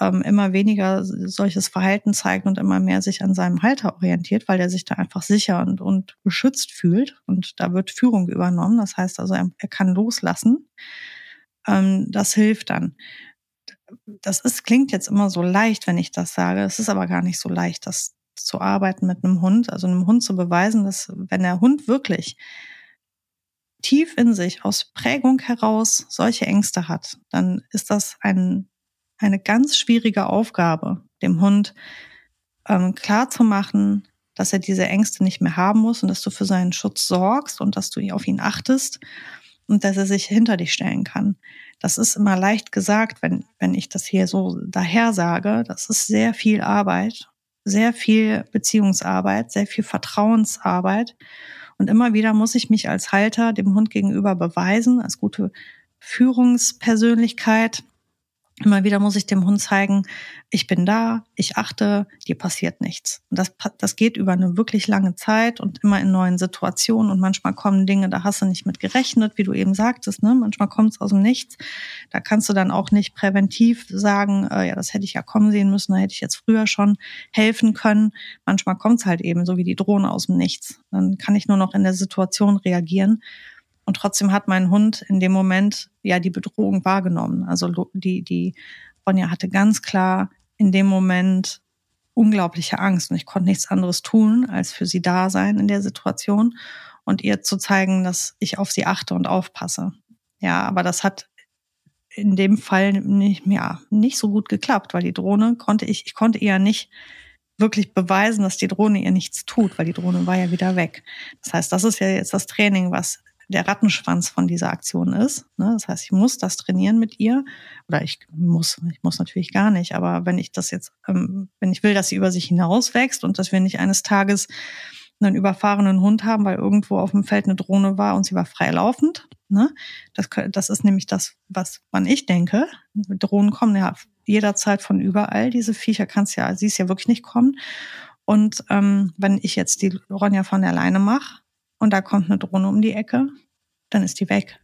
ähm, immer weniger solches Verhalten zeigt und immer mehr sich an seinem Halter orientiert, weil er sich da einfach sicher und, und geschützt fühlt. Und da wird Führung übernommen. Das heißt also, er, er kann loslassen. Ähm, das hilft dann. Das ist, klingt jetzt immer so leicht, wenn ich das sage. Es ist aber gar nicht so leicht, das zu arbeiten mit einem Hund, also einem Hund zu beweisen, dass wenn der Hund wirklich tief in sich aus Prägung heraus solche Ängste hat, dann ist das ein, eine ganz schwierige Aufgabe, dem Hund ähm, klar zu machen, dass er diese Ängste nicht mehr haben muss und dass du für seinen Schutz sorgst und dass du auf ihn achtest und dass er sich hinter dich stellen kann. Das ist immer leicht gesagt, wenn, wenn ich das hier so daher sage. Das ist sehr viel Arbeit, sehr viel Beziehungsarbeit, sehr viel Vertrauensarbeit. Und immer wieder muss ich mich als Halter dem Hund gegenüber beweisen, als gute Führungspersönlichkeit. Immer wieder muss ich dem Hund zeigen, ich bin da, ich achte, dir passiert nichts. Und das, das geht über eine wirklich lange Zeit und immer in neuen Situationen. Und manchmal kommen Dinge, da hast du nicht mit gerechnet, wie du eben sagtest. Ne? Manchmal kommt es aus dem Nichts. Da kannst du dann auch nicht präventiv sagen, äh, ja, das hätte ich ja kommen sehen müssen, da hätte ich jetzt früher schon helfen können. Manchmal kommt es halt eben so wie die Drohne aus dem Nichts. Dann kann ich nur noch in der Situation reagieren. Und trotzdem hat mein Hund in dem Moment ja die Bedrohung wahrgenommen. Also die, die Ronja hatte ganz klar in dem Moment unglaubliche Angst und ich konnte nichts anderes tun, als für sie da sein in der Situation und ihr zu zeigen, dass ich auf sie achte und aufpasse. Ja, aber das hat in dem Fall nicht, ja, nicht so gut geklappt, weil die Drohne konnte ich, ich konnte ihr nicht wirklich beweisen, dass die Drohne ihr nichts tut, weil die Drohne war ja wieder weg. Das heißt, das ist ja jetzt das Training, was der Rattenschwanz von dieser Aktion ist. Ne? Das heißt, ich muss das trainieren mit ihr. Oder ich muss, ich muss natürlich gar nicht, aber wenn ich das jetzt, ähm, wenn ich will, dass sie über sich hinaus wächst und dass wir nicht eines Tages einen überfahrenen Hund haben, weil irgendwo auf dem Feld eine Drohne war und sie war freilaufend. Ne? Das, das ist nämlich das, was wann ich denke. Drohnen kommen ja jederzeit von überall. Diese Viecher kannst ja, sie ist ja wirklich nicht kommen. Und ähm, wenn ich jetzt die Ronja von der Leine mache, und da kommt eine Drohne um die Ecke, dann ist die weg.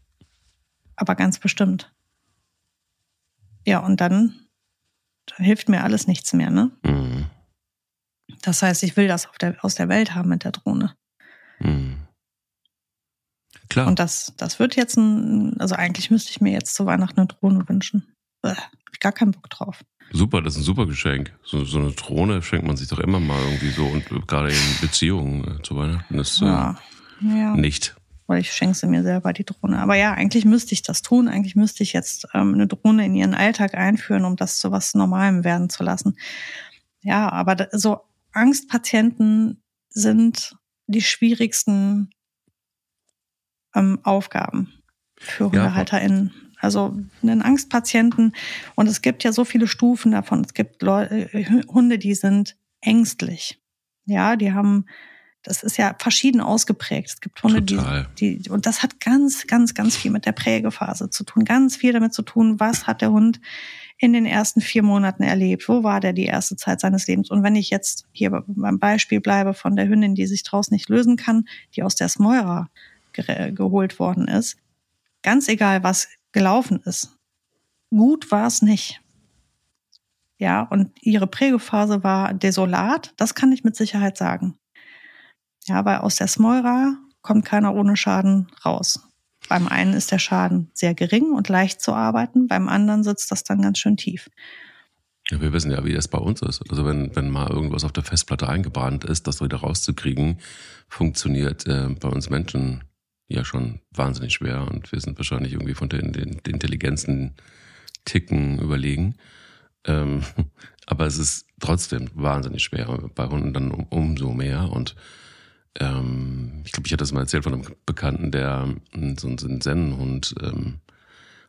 Aber ganz bestimmt. Ja, und dann, dann hilft mir alles nichts mehr, ne? Mhm. Das heißt, ich will das der, aus der Welt haben mit der Drohne. Mhm. Klar. Und das, das wird jetzt ein, also eigentlich müsste ich mir jetzt zu Weihnachten eine Drohne wünschen. Bäh, hab ich gar keinen Bock drauf. Super, das ist ein super Geschenk. So, so eine Drohne schenkt man sich doch immer mal irgendwie so und gerade in Beziehungen äh, zu Weihnachten ist äh, ja. ja. nicht. Weil ich schenke sie mir selber die Drohne. Aber ja, eigentlich müsste ich das tun. Eigentlich müsste ich jetzt ähm, eine Drohne in ihren Alltag einführen, um das zu was Normalem werden zu lassen. Ja, aber da, so Angstpatienten sind die schwierigsten ähm, Aufgaben für HundehalterInnen. Ja. Also einen Angstpatienten. Und es gibt ja so viele Stufen davon. Es gibt Leute, äh, Hunde, die sind ängstlich. Ja, die haben, das ist ja verschieden ausgeprägt. Es gibt Hunde, die, die, und das hat ganz, ganz, ganz viel mit der Prägephase zu tun. Ganz viel damit zu tun, was hat der Hund in den ersten vier Monaten erlebt? Wo war der die erste Zeit seines Lebens? Und wenn ich jetzt hier beim Beispiel bleibe von der Hündin, die sich draußen nicht lösen kann, die aus der Smeura ge geholt worden ist, ganz egal, was gelaufen ist, gut war es nicht. Ja, und ihre Prägephase war desolat, das kann ich mit Sicherheit sagen. Ja, weil aus der Smeura kommt keiner ohne Schaden raus. Beim einen ist der Schaden sehr gering und leicht zu arbeiten, beim anderen sitzt das dann ganz schön tief. Ja, wir wissen ja, wie das bei uns ist. Also wenn, wenn mal irgendwas auf der Festplatte eingebrannt ist, das wieder rauszukriegen, funktioniert äh, bei uns Menschen ja schon wahnsinnig schwer und wir sind wahrscheinlich irgendwie von den, den, den Intelligenzen Ticken überlegen. Ähm, aber es ist trotzdem wahnsinnig schwer, bei Hunden dann um, umso mehr und ähm, ich glaube, ich hatte das mal erzählt von einem Bekannten, der so einen Sennenhund ähm,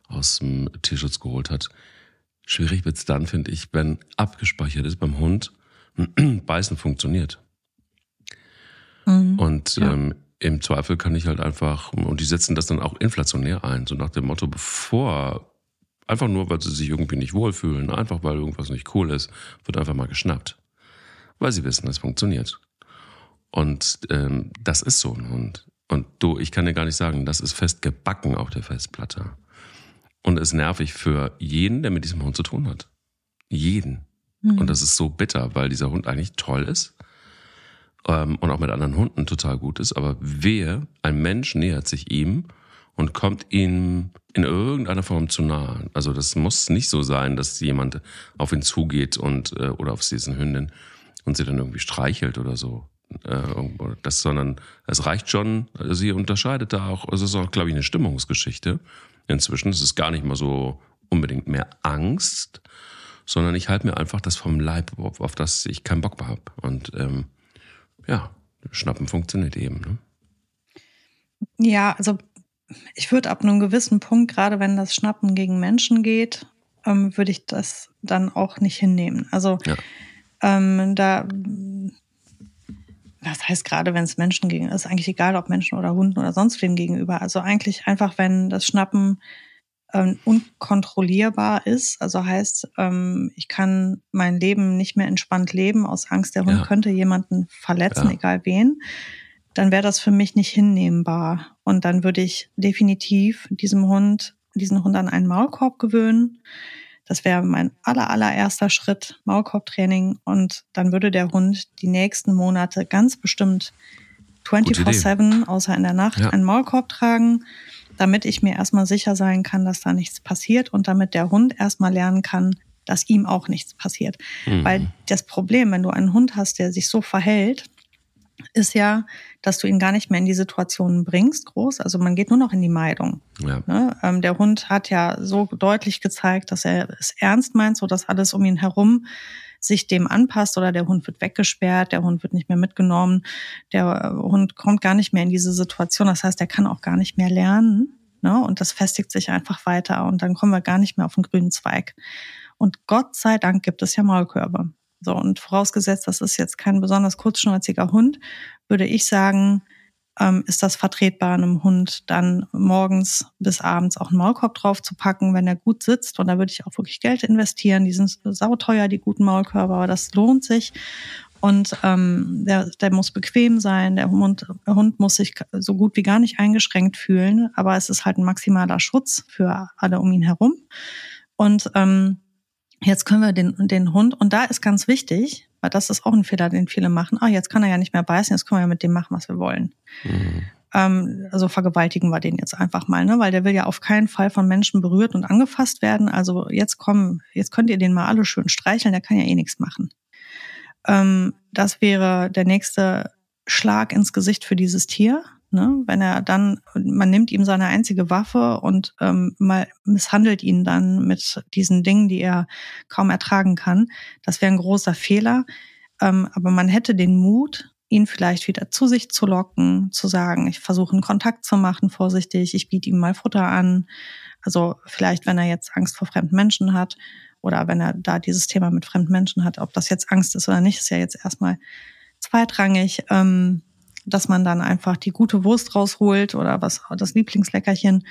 aus dem Tierschutz geholt hat. Schwierig wird's dann, finde ich, wenn abgespeichert ist beim Hund, Beißen funktioniert. Mhm, und ja. ähm, im Zweifel kann ich halt einfach, und die setzen das dann auch inflationär ein, so nach dem Motto, bevor, einfach nur, weil sie sich irgendwie nicht wohlfühlen, einfach weil irgendwas nicht cool ist, wird einfach mal geschnappt. Weil sie wissen, es funktioniert. Und ähm, das ist so ein Hund. Und du, ich kann dir gar nicht sagen, das ist fest gebacken auf der Festplatte. Und ist nervig für jeden, der mit diesem Hund zu tun hat. Jeden. Mhm. Und das ist so bitter, weil dieser Hund eigentlich toll ist ähm, und auch mit anderen Hunden total gut ist. Aber wehe, ein Mensch nähert sich ihm und kommt ihm in irgendeiner Form zu nahe. Also das muss nicht so sein, dass jemand auf ihn zugeht und äh, oder auf diesen Hündin und sie dann irgendwie streichelt oder so äh, das, sondern es reicht schon, sie unterscheidet da auch, also es ist auch, glaube ich, eine Stimmungsgeschichte. Inzwischen ist es gar nicht mal so unbedingt mehr Angst, sondern ich halte mir einfach das vom Leib, auf, auf das ich keinen Bock mehr habe. Und ähm, ja, Schnappen funktioniert eben. Ne? Ja, also ich würde ab einem gewissen Punkt, gerade wenn das Schnappen gegen Menschen geht, ähm, würde ich das dann auch nicht hinnehmen. Also ja. ähm, da das heißt gerade, wenn es Menschen gegenüber ist, eigentlich egal, ob Menschen oder Hunden oder sonst wem gegenüber. Also eigentlich einfach, wenn das Schnappen ähm, unkontrollierbar ist, also heißt, ähm, ich kann mein Leben nicht mehr entspannt leben aus Angst, der Hund ja. könnte jemanden verletzen, ja. egal wen, dann wäre das für mich nicht hinnehmbar. Und dann würde ich definitiv diesem Hund, diesen Hund an einen Maulkorb gewöhnen das wäre mein aller, allererster Schritt, Maulkorbtraining. Und dann würde der Hund die nächsten Monate ganz bestimmt 24-7, außer in der Nacht, ja. einen Maulkorb tragen, damit ich mir erstmal sicher sein kann, dass da nichts passiert und damit der Hund erstmal lernen kann, dass ihm auch nichts passiert. Mhm. Weil das Problem, wenn du einen Hund hast, der sich so verhält, ist ja, dass du ihn gar nicht mehr in die Situationen bringst, groß. Also man geht nur noch in die Meidung. Ja. Ne? Ähm, der Hund hat ja so deutlich gezeigt, dass er es ernst meint, so dass alles um ihn herum sich dem anpasst oder der Hund wird weggesperrt, der Hund wird nicht mehr mitgenommen, der Hund kommt gar nicht mehr in diese Situation. Das heißt, er kann auch gar nicht mehr lernen. Ne? Und das festigt sich einfach weiter und dann kommen wir gar nicht mehr auf den grünen Zweig. Und Gott sei Dank gibt es ja Maulkörbe. So, und vorausgesetzt, das ist jetzt kein besonders kurzschnäuziger Hund, würde ich sagen, ähm, ist das vertretbar, einem Hund dann morgens bis abends auch einen Maulkorb drauf zu packen, wenn er gut sitzt. Und da würde ich auch wirklich Geld investieren. Die sind sauteuer, die guten Maulkörbe, aber das lohnt sich. Und ähm, der, der muss bequem sein, der Hund, der Hund muss sich so gut wie gar nicht eingeschränkt fühlen, aber es ist halt ein maximaler Schutz für alle um ihn herum. Und ähm, jetzt können wir den, den Hund, und da ist ganz wichtig, weil das ist auch ein Fehler, den viele machen, ah, jetzt kann er ja nicht mehr beißen, jetzt können wir ja mit dem machen, was wir wollen. Mhm. Ähm, also vergewaltigen wir den jetzt einfach mal, ne? weil der will ja auf keinen Fall von Menschen berührt und angefasst werden. Also jetzt kommen, jetzt könnt ihr den mal alle schön streicheln, der kann ja eh nichts machen. Ähm, das wäre der nächste Schlag ins Gesicht für dieses Tier. Ne? Wenn er dann, man nimmt ihm seine einzige Waffe und ähm, mal misshandelt ihn dann mit diesen Dingen, die er kaum ertragen kann. Das wäre ein großer Fehler. Ähm, aber man hätte den Mut, ihn vielleicht wieder zu sich zu locken, zu sagen, ich versuche einen Kontakt zu machen, vorsichtig, ich biete ihm mal Futter an. Also vielleicht, wenn er jetzt Angst vor fremden Menschen hat oder wenn er da dieses Thema mit fremden Menschen hat, ob das jetzt Angst ist oder nicht, ist ja jetzt erstmal zweitrangig, ähm, dass man dann einfach die gute Wurst rausholt oder was das Lieblingsleckerchen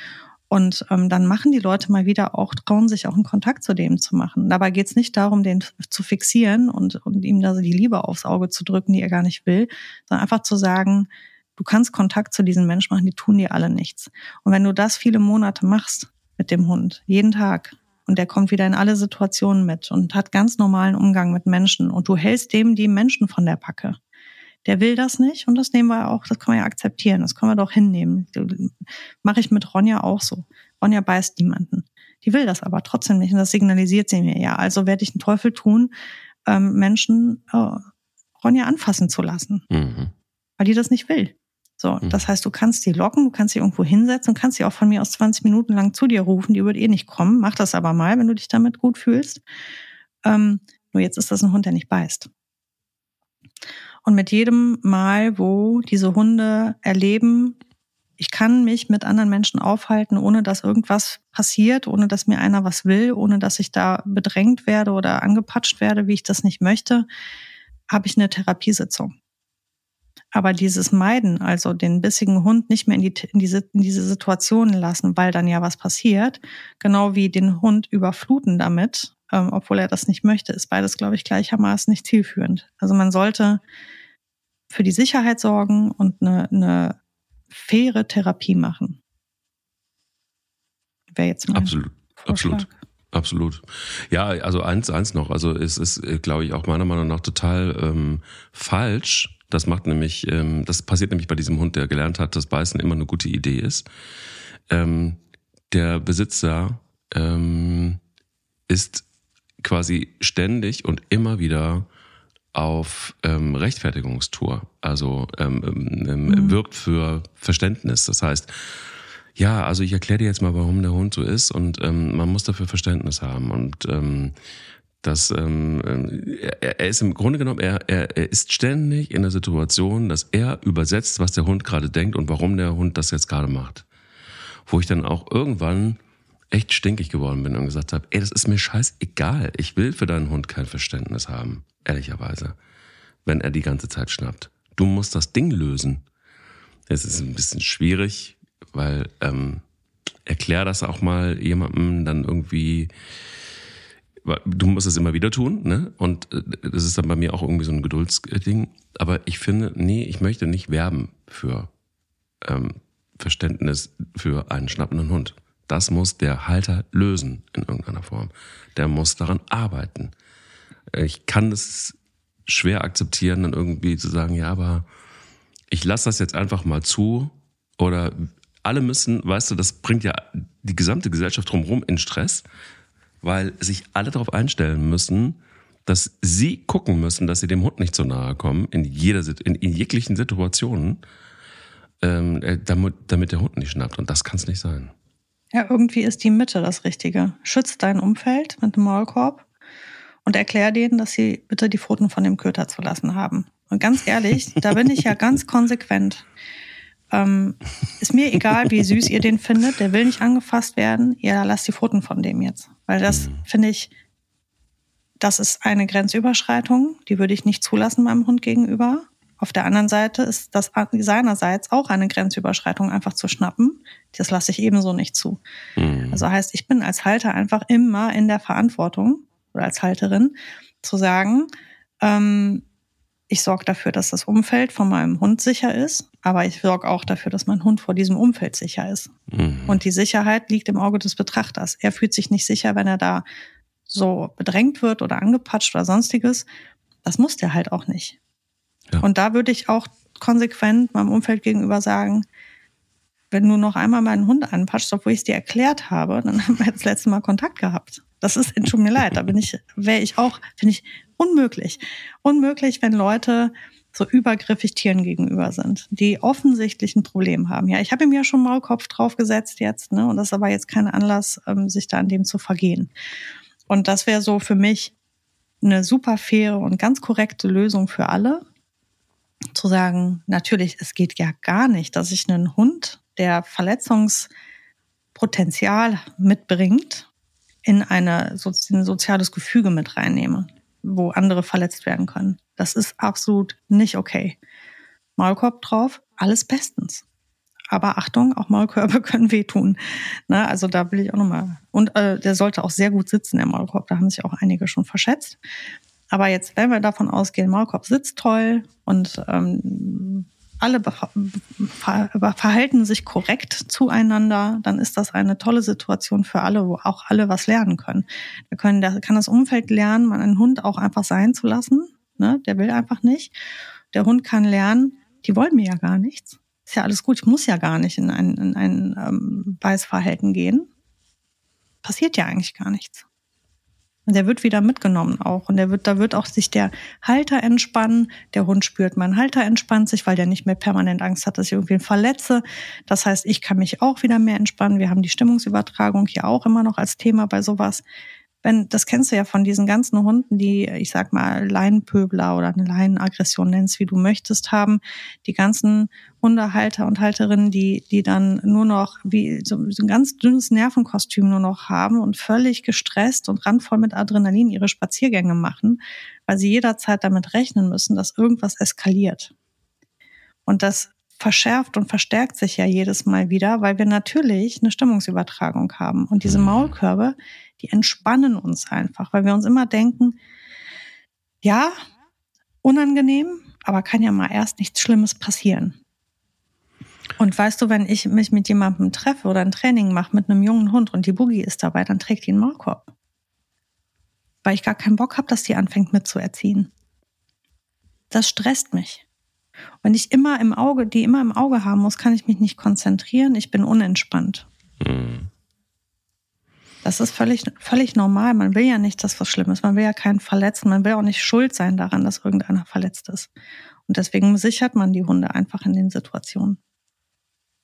und ähm, dann machen die Leute mal wieder auch, trauen sich auch einen Kontakt zu dem zu machen. Dabei geht es nicht darum, den zu fixieren und, und ihm da so die Liebe aufs Auge zu drücken, die er gar nicht will, sondern einfach zu sagen, du kannst Kontakt zu diesen Menschen machen, die tun dir alle nichts. Und wenn du das viele Monate machst mit dem Hund, jeden Tag, und der kommt wieder in alle Situationen mit und hat ganz normalen Umgang mit Menschen und du hältst dem die Menschen von der Packe. Der will das nicht und das nehmen wir auch, das können wir ja akzeptieren, das können wir doch hinnehmen. Mache ich mit Ronja auch so. Ronja beißt niemanden. Die will das aber trotzdem nicht und das signalisiert sie mir ja. Also werde ich einen Teufel tun, ähm, Menschen äh, Ronja anfassen zu lassen, mhm. weil die das nicht will. So, mhm. das heißt, du kannst die locken, du kannst sie irgendwo hinsetzen, kannst sie auch von mir aus 20 Minuten lang zu dir rufen, die wird eh nicht kommen. Mach das aber mal, wenn du dich damit gut fühlst. Ähm, nur jetzt ist das ein Hund, der nicht beißt. Und mit jedem Mal, wo diese Hunde erleben, ich kann mich mit anderen Menschen aufhalten, ohne dass irgendwas passiert, ohne dass mir einer was will, ohne dass ich da bedrängt werde oder angepatscht werde, wie ich das nicht möchte, habe ich eine Therapiesitzung. Aber dieses Meiden, also den bissigen Hund nicht mehr in, die, in, diese, in diese Situation lassen, weil dann ja was passiert, genau wie den Hund überfluten damit, ähm, obwohl er das nicht möchte, ist beides, glaube ich, gleichermaßen nicht zielführend. Also man sollte für die Sicherheit sorgen und eine, eine faire Therapie machen. Wäre jetzt mein Absolut, Vorschlag. absolut. Absolut. Ja, also eins, eins noch. Also es ist, äh, glaube ich, auch meiner Meinung nach total ähm, falsch. Das macht nämlich, ähm, das passiert nämlich bei diesem Hund, der gelernt hat, dass Beißen immer eine gute Idee ist. Ähm, der Besitzer ähm, ist quasi ständig und immer wieder auf ähm, Rechtfertigungstour, also ähm, ähm, ähm, mhm. wirkt für Verständnis. Das heißt, ja, also ich erkläre dir jetzt mal, warum der Hund so ist und ähm, man muss dafür Verständnis haben und ähm, das, ähm, er, er ist im Grunde genommen, er, er, er ist ständig in der Situation, dass er übersetzt, was der Hund gerade denkt und warum der Hund das jetzt gerade macht. Wo ich dann auch irgendwann echt stinkig geworden bin und gesagt habe, ey, das ist mir scheißegal. Ich will für deinen Hund kein Verständnis haben, ehrlicherweise, wenn er die ganze Zeit schnappt. Du musst das Ding lösen. Es ist ein bisschen schwierig, weil ähm, erklär das auch mal jemandem dann irgendwie. Du musst es immer wieder tun, ne? Und äh, das ist dann bei mir auch irgendwie so ein Geduldsding. Aber ich finde, nee, ich möchte nicht werben für ähm, Verständnis für einen schnappenden Hund. Das muss der Halter lösen in irgendeiner Form. Der muss daran arbeiten. Ich kann es schwer akzeptieren, dann irgendwie zu sagen, ja, aber ich lasse das jetzt einfach mal zu oder alle müssen, weißt du, das bringt ja die gesamte Gesellschaft drumherum in Stress, weil sich alle darauf einstellen müssen, dass sie gucken müssen, dass sie dem Hund nicht so nahe kommen, in, jeder, in, in jeglichen Situationen, ähm, äh, damit, damit der Hund nicht schnappt. Und das kann es nicht sein. Ja, irgendwie ist die Mitte das Richtige. Schütz dein Umfeld mit dem Maulkorb und erklär denen, dass sie bitte die Pfoten von dem Köter zu lassen haben. Und ganz ehrlich, da bin ich ja ganz konsequent. Ähm, ist mir egal, wie süß ihr den findet, der will nicht angefasst werden. Ja, lasst die Pfoten von dem jetzt. Weil das mhm. finde ich, das ist eine Grenzüberschreitung, die würde ich nicht zulassen meinem Hund gegenüber. Auf der anderen Seite ist das seinerseits auch eine Grenzüberschreitung einfach zu schnappen. Das lasse ich ebenso nicht zu. Mhm. Also heißt, ich bin als Halter einfach immer in der Verantwortung oder als Halterin zu sagen, ähm, ich sorge dafür, dass das Umfeld von meinem Hund sicher ist, aber ich sorge auch dafür, dass mein Hund vor diesem Umfeld sicher ist. Mhm. Und die Sicherheit liegt im Auge des Betrachters. Er fühlt sich nicht sicher, wenn er da so bedrängt wird oder angepatscht oder sonstiges. Das muss der halt auch nicht. Und da würde ich auch konsequent meinem Umfeld gegenüber sagen, wenn du noch einmal meinen Hund anpatscht, obwohl ich es dir erklärt habe, dann haben wir das letzte Mal Kontakt gehabt. Das ist, tut mir leid, da bin ich, wäre ich auch, finde ich unmöglich. Unmöglich, wenn Leute so übergriffig Tieren gegenüber sind, die offensichtlich ein Problem haben. Ja, ich habe ihm ja schon Maulkopf draufgesetzt jetzt, ne? Und das ist aber jetzt kein Anlass, ähm, sich da an dem zu vergehen. Und das wäre so für mich eine super faire und ganz korrekte Lösung für alle. Zu sagen, natürlich, es geht ja gar nicht, dass ich einen Hund, der Verletzungspotenzial mitbringt, in eine, ein soziales Gefüge mit reinnehme, wo andere verletzt werden können. Das ist absolut nicht okay. Maulkorb drauf, alles bestens. Aber Achtung, auch Maulkörbe können wehtun. Ne, also da will ich auch nochmal. Und äh, der sollte auch sehr gut sitzen, der Maulkorb. Da haben sich auch einige schon verschätzt. Aber jetzt, wenn wir davon ausgehen, Maulkorb sitzt toll und ähm, alle verhalten sich korrekt zueinander, dann ist das eine tolle Situation für alle, wo auch alle was lernen können. Da können, da kann das Umfeld lernen, einen Hund auch einfach sein zu lassen. Ne? Der will einfach nicht. Der Hund kann lernen, die wollen mir ja gar nichts. Ist ja alles gut, ich muss ja gar nicht in ein, in ein ähm, Beißverhalten gehen. Passiert ja eigentlich gar nichts. Und der wird wieder mitgenommen auch. Und der wird, da wird auch sich der Halter entspannen. Der Hund spürt, mein Halter entspannt sich, weil der nicht mehr permanent Angst hat, dass ich irgendwie verletze. Das heißt, ich kann mich auch wieder mehr entspannen. Wir haben die Stimmungsübertragung hier auch immer noch als Thema bei sowas wenn, das kennst du ja von diesen ganzen Hunden, die, ich sag mal, Leinenpöbler oder eine Leinenaggression nennst, wie du möchtest, haben, die ganzen Hundehalter und Halterinnen, die, die dann nur noch wie so, so ein ganz dünnes Nervenkostüm nur noch haben und völlig gestresst und randvoll mit Adrenalin ihre Spaziergänge machen, weil sie jederzeit damit rechnen müssen, dass irgendwas eskaliert. Und das verschärft und verstärkt sich ja jedes Mal wieder, weil wir natürlich eine Stimmungsübertragung haben. Und diese mhm. Maulkörbe, die entspannen uns einfach, weil wir uns immer denken, ja, unangenehm, aber kann ja mal erst nichts Schlimmes passieren. Und weißt du, wenn ich mich mit jemandem treffe oder ein Training mache mit einem jungen Hund und die Boogie ist dabei, dann trägt die einen Maulkorb. Weil ich gar keinen Bock habe, dass die anfängt mitzuerziehen. Das stresst mich. Wenn ich immer im Auge, die immer im Auge haben muss, kann ich mich nicht konzentrieren. Ich bin unentspannt. Mhm. Das ist völlig, völlig normal. Man will ja nicht, dass was Schlimmes. Man will ja keinen verletzen. Man will auch nicht schuld sein daran, dass irgendeiner verletzt ist. Und deswegen sichert man die Hunde einfach in den Situationen.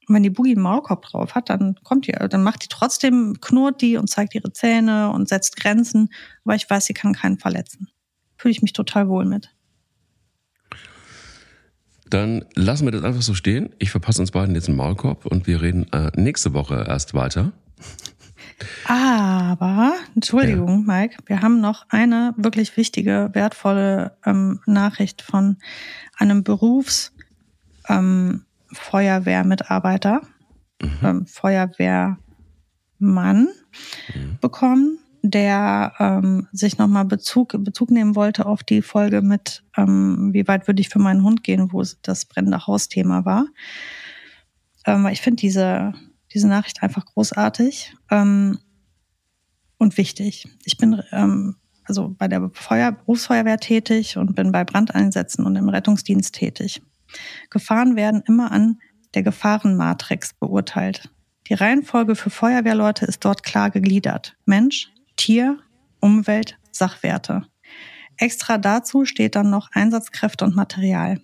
Und wenn die Boogie einen Maulkorb drauf hat, dann kommt die, dann macht die trotzdem, knurrt die und zeigt ihre Zähne und setzt Grenzen. Aber ich weiß, sie kann keinen verletzen. Fühle ich mich total wohl mit. Dann lassen wir das einfach so stehen. Ich verpasse uns beiden jetzt einen Maulkorb und wir reden äh, nächste Woche erst weiter. Aber, Entschuldigung, ja. Mike, wir haben noch eine wirklich wichtige, wertvolle ähm, Nachricht von einem Berufsfeuerwehrmitarbeiter, ähm, mhm. ähm, Feuerwehrmann mhm. bekommen, der ähm, sich nochmal Bezug, Bezug nehmen wollte auf die Folge mit, ähm, wie weit würde ich für meinen Hund gehen, wo das brennende Hausthema war. Ähm, ich finde diese, diese Nachricht einfach großartig ähm, und wichtig. Ich bin ähm, also bei der Feuer, Berufsfeuerwehr tätig und bin bei Brandeinsätzen und im Rettungsdienst tätig. Gefahren werden immer an der Gefahrenmatrix beurteilt. Die Reihenfolge für Feuerwehrleute ist dort klar gegliedert. Mensch, Tier, Umwelt, Sachwerte. Extra dazu steht dann noch Einsatzkräfte und Material.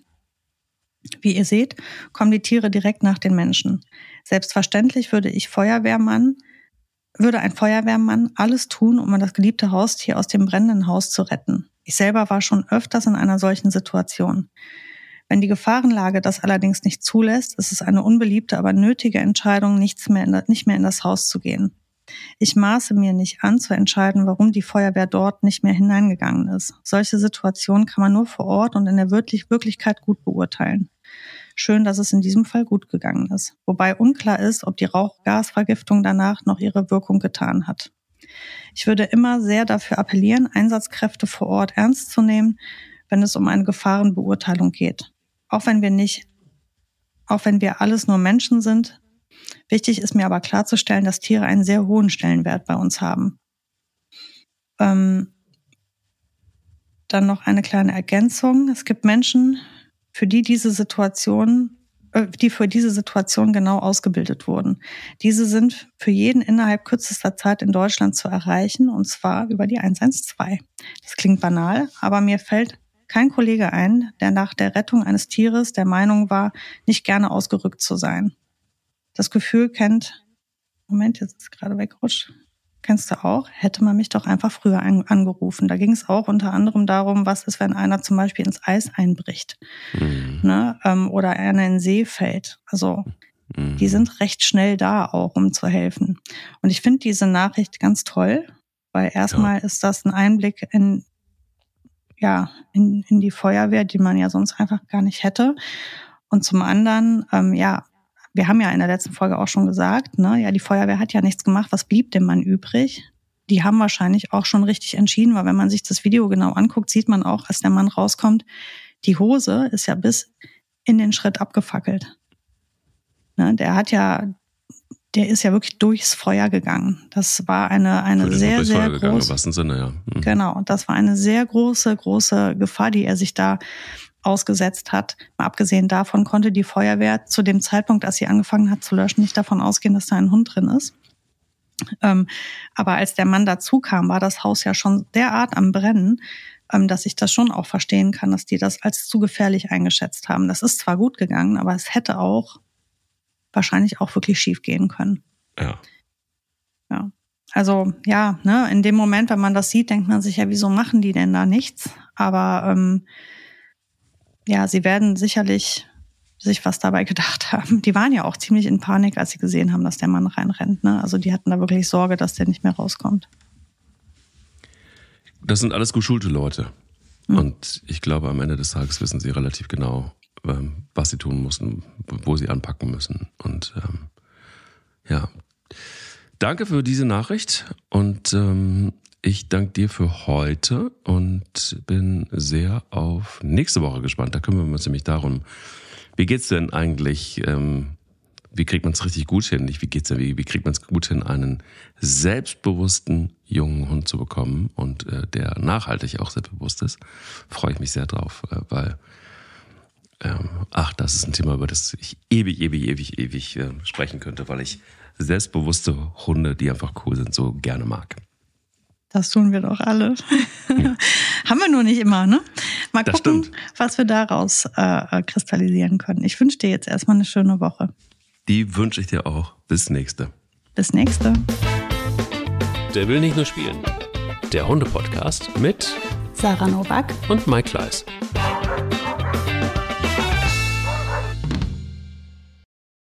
Wie ihr seht, kommen die Tiere direkt nach den Menschen. Selbstverständlich würde ich Feuerwehrmann, würde ein Feuerwehrmann alles tun, um das geliebte Haustier aus dem brennenden Haus zu retten. Ich selber war schon öfters in einer solchen Situation. Wenn die Gefahrenlage das allerdings nicht zulässt, ist es eine unbeliebte, aber nötige Entscheidung, nichts mehr in, nicht mehr in das Haus zu gehen. Ich maße mir nicht an, zu entscheiden, warum die Feuerwehr dort nicht mehr hineingegangen ist. Solche Situationen kann man nur vor Ort und in der Wirklichkeit gut beurteilen. Schön, dass es in diesem Fall gut gegangen ist. Wobei unklar ist, ob die Rauchgasvergiftung danach noch ihre Wirkung getan hat. Ich würde immer sehr dafür appellieren, Einsatzkräfte vor Ort ernst zu nehmen, wenn es um eine Gefahrenbeurteilung geht. Auch wenn wir nicht, auch wenn wir alles nur Menschen sind. Wichtig ist mir aber klarzustellen, dass Tiere einen sehr hohen Stellenwert bei uns haben. Ähm, dann noch eine kleine Ergänzung. Es gibt Menschen, für die diese Situation äh, die für diese Situation genau ausgebildet wurden. Diese sind für jeden innerhalb kürzester Zeit in Deutschland zu erreichen, und zwar über die 112. Das klingt banal, aber mir fällt kein Kollege ein, der nach der Rettung eines Tieres der Meinung war, nicht gerne ausgerückt zu sein. Das Gefühl kennt, Moment, jetzt ist es gerade weggerutscht kennst du auch, hätte man mich doch einfach früher an, angerufen. Da ging es auch unter anderem darum, was ist, wenn einer zum Beispiel ins Eis einbricht mhm. ne? Ähm, oder einer in den See fällt. Also mhm. die sind recht schnell da auch, um zu helfen. Und ich finde diese Nachricht ganz toll, weil erstmal ja. ist das ein Einblick in ja in, in die Feuerwehr, die man ja sonst einfach gar nicht hätte. Und zum anderen, ähm, ja, wir haben ja in der letzten Folge auch schon gesagt, ne, ja, die Feuerwehr hat ja nichts gemacht, was blieb dem Mann übrig? Die haben wahrscheinlich auch schon richtig entschieden, weil wenn man sich das Video genau anguckt, sieht man auch, als der Mann rauskommt, die Hose ist ja bis in den Schritt abgefackelt. Ne, der hat ja, der ist ja wirklich durchs Feuer gegangen. Das war eine, eine sehr, sehr große, Sinne, ja. Mhm. Genau, das war eine sehr große, große Gefahr, die er sich da ausgesetzt hat. Mal abgesehen davon konnte die Feuerwehr zu dem Zeitpunkt, als sie angefangen hat zu löschen, nicht davon ausgehen, dass da ein Hund drin ist. Ähm, aber als der Mann dazu kam, war das Haus ja schon derart am Brennen, ähm, dass ich das schon auch verstehen kann, dass die das als zu gefährlich eingeschätzt haben. Das ist zwar gut gegangen, aber es hätte auch wahrscheinlich auch wirklich schief gehen können. Ja. Ja. Also ja, ne, in dem Moment, wenn man das sieht, denkt man sich ja, wieso machen die denn da nichts? Aber ähm, ja, sie werden sicherlich sich was dabei gedacht haben. Die waren ja auch ziemlich in Panik, als sie gesehen haben, dass der Mann reinrennt. Ne? Also die hatten da wirklich Sorge, dass der nicht mehr rauskommt. Das sind alles geschulte Leute. Mhm. Und ich glaube, am Ende des Tages wissen sie relativ genau, ähm, was sie tun müssen, wo sie anpacken müssen. Und ähm, ja, danke für diese Nachricht und ähm, ich danke dir für heute und bin sehr auf nächste Woche gespannt. Da kümmern wir uns nämlich darum, wie geht's denn eigentlich, ähm, wie kriegt man es richtig gut hin? Nicht wie geht's denn, wie, wie kriegt man es gut hin, einen selbstbewussten jungen Hund zu bekommen und äh, der nachhaltig auch selbstbewusst ist? Freue ich mich sehr drauf, äh, weil ähm, ach, das ist ein Thema, über das ich ewig, ewig, ewig, ewig äh, sprechen könnte, weil ich selbstbewusste Hunde, die einfach cool sind, so gerne mag. Das tun wir doch alle. Haben wir nur nicht immer, ne? Mal das gucken, stimmt. was wir daraus äh, kristallisieren können. Ich wünsche dir jetzt erstmal eine schöne Woche. Die wünsche ich dir auch. Bis nächste. Bis nächste. Der will nicht nur spielen. Der Hunde-Podcast mit Sarah Novak und Mike Kleiss.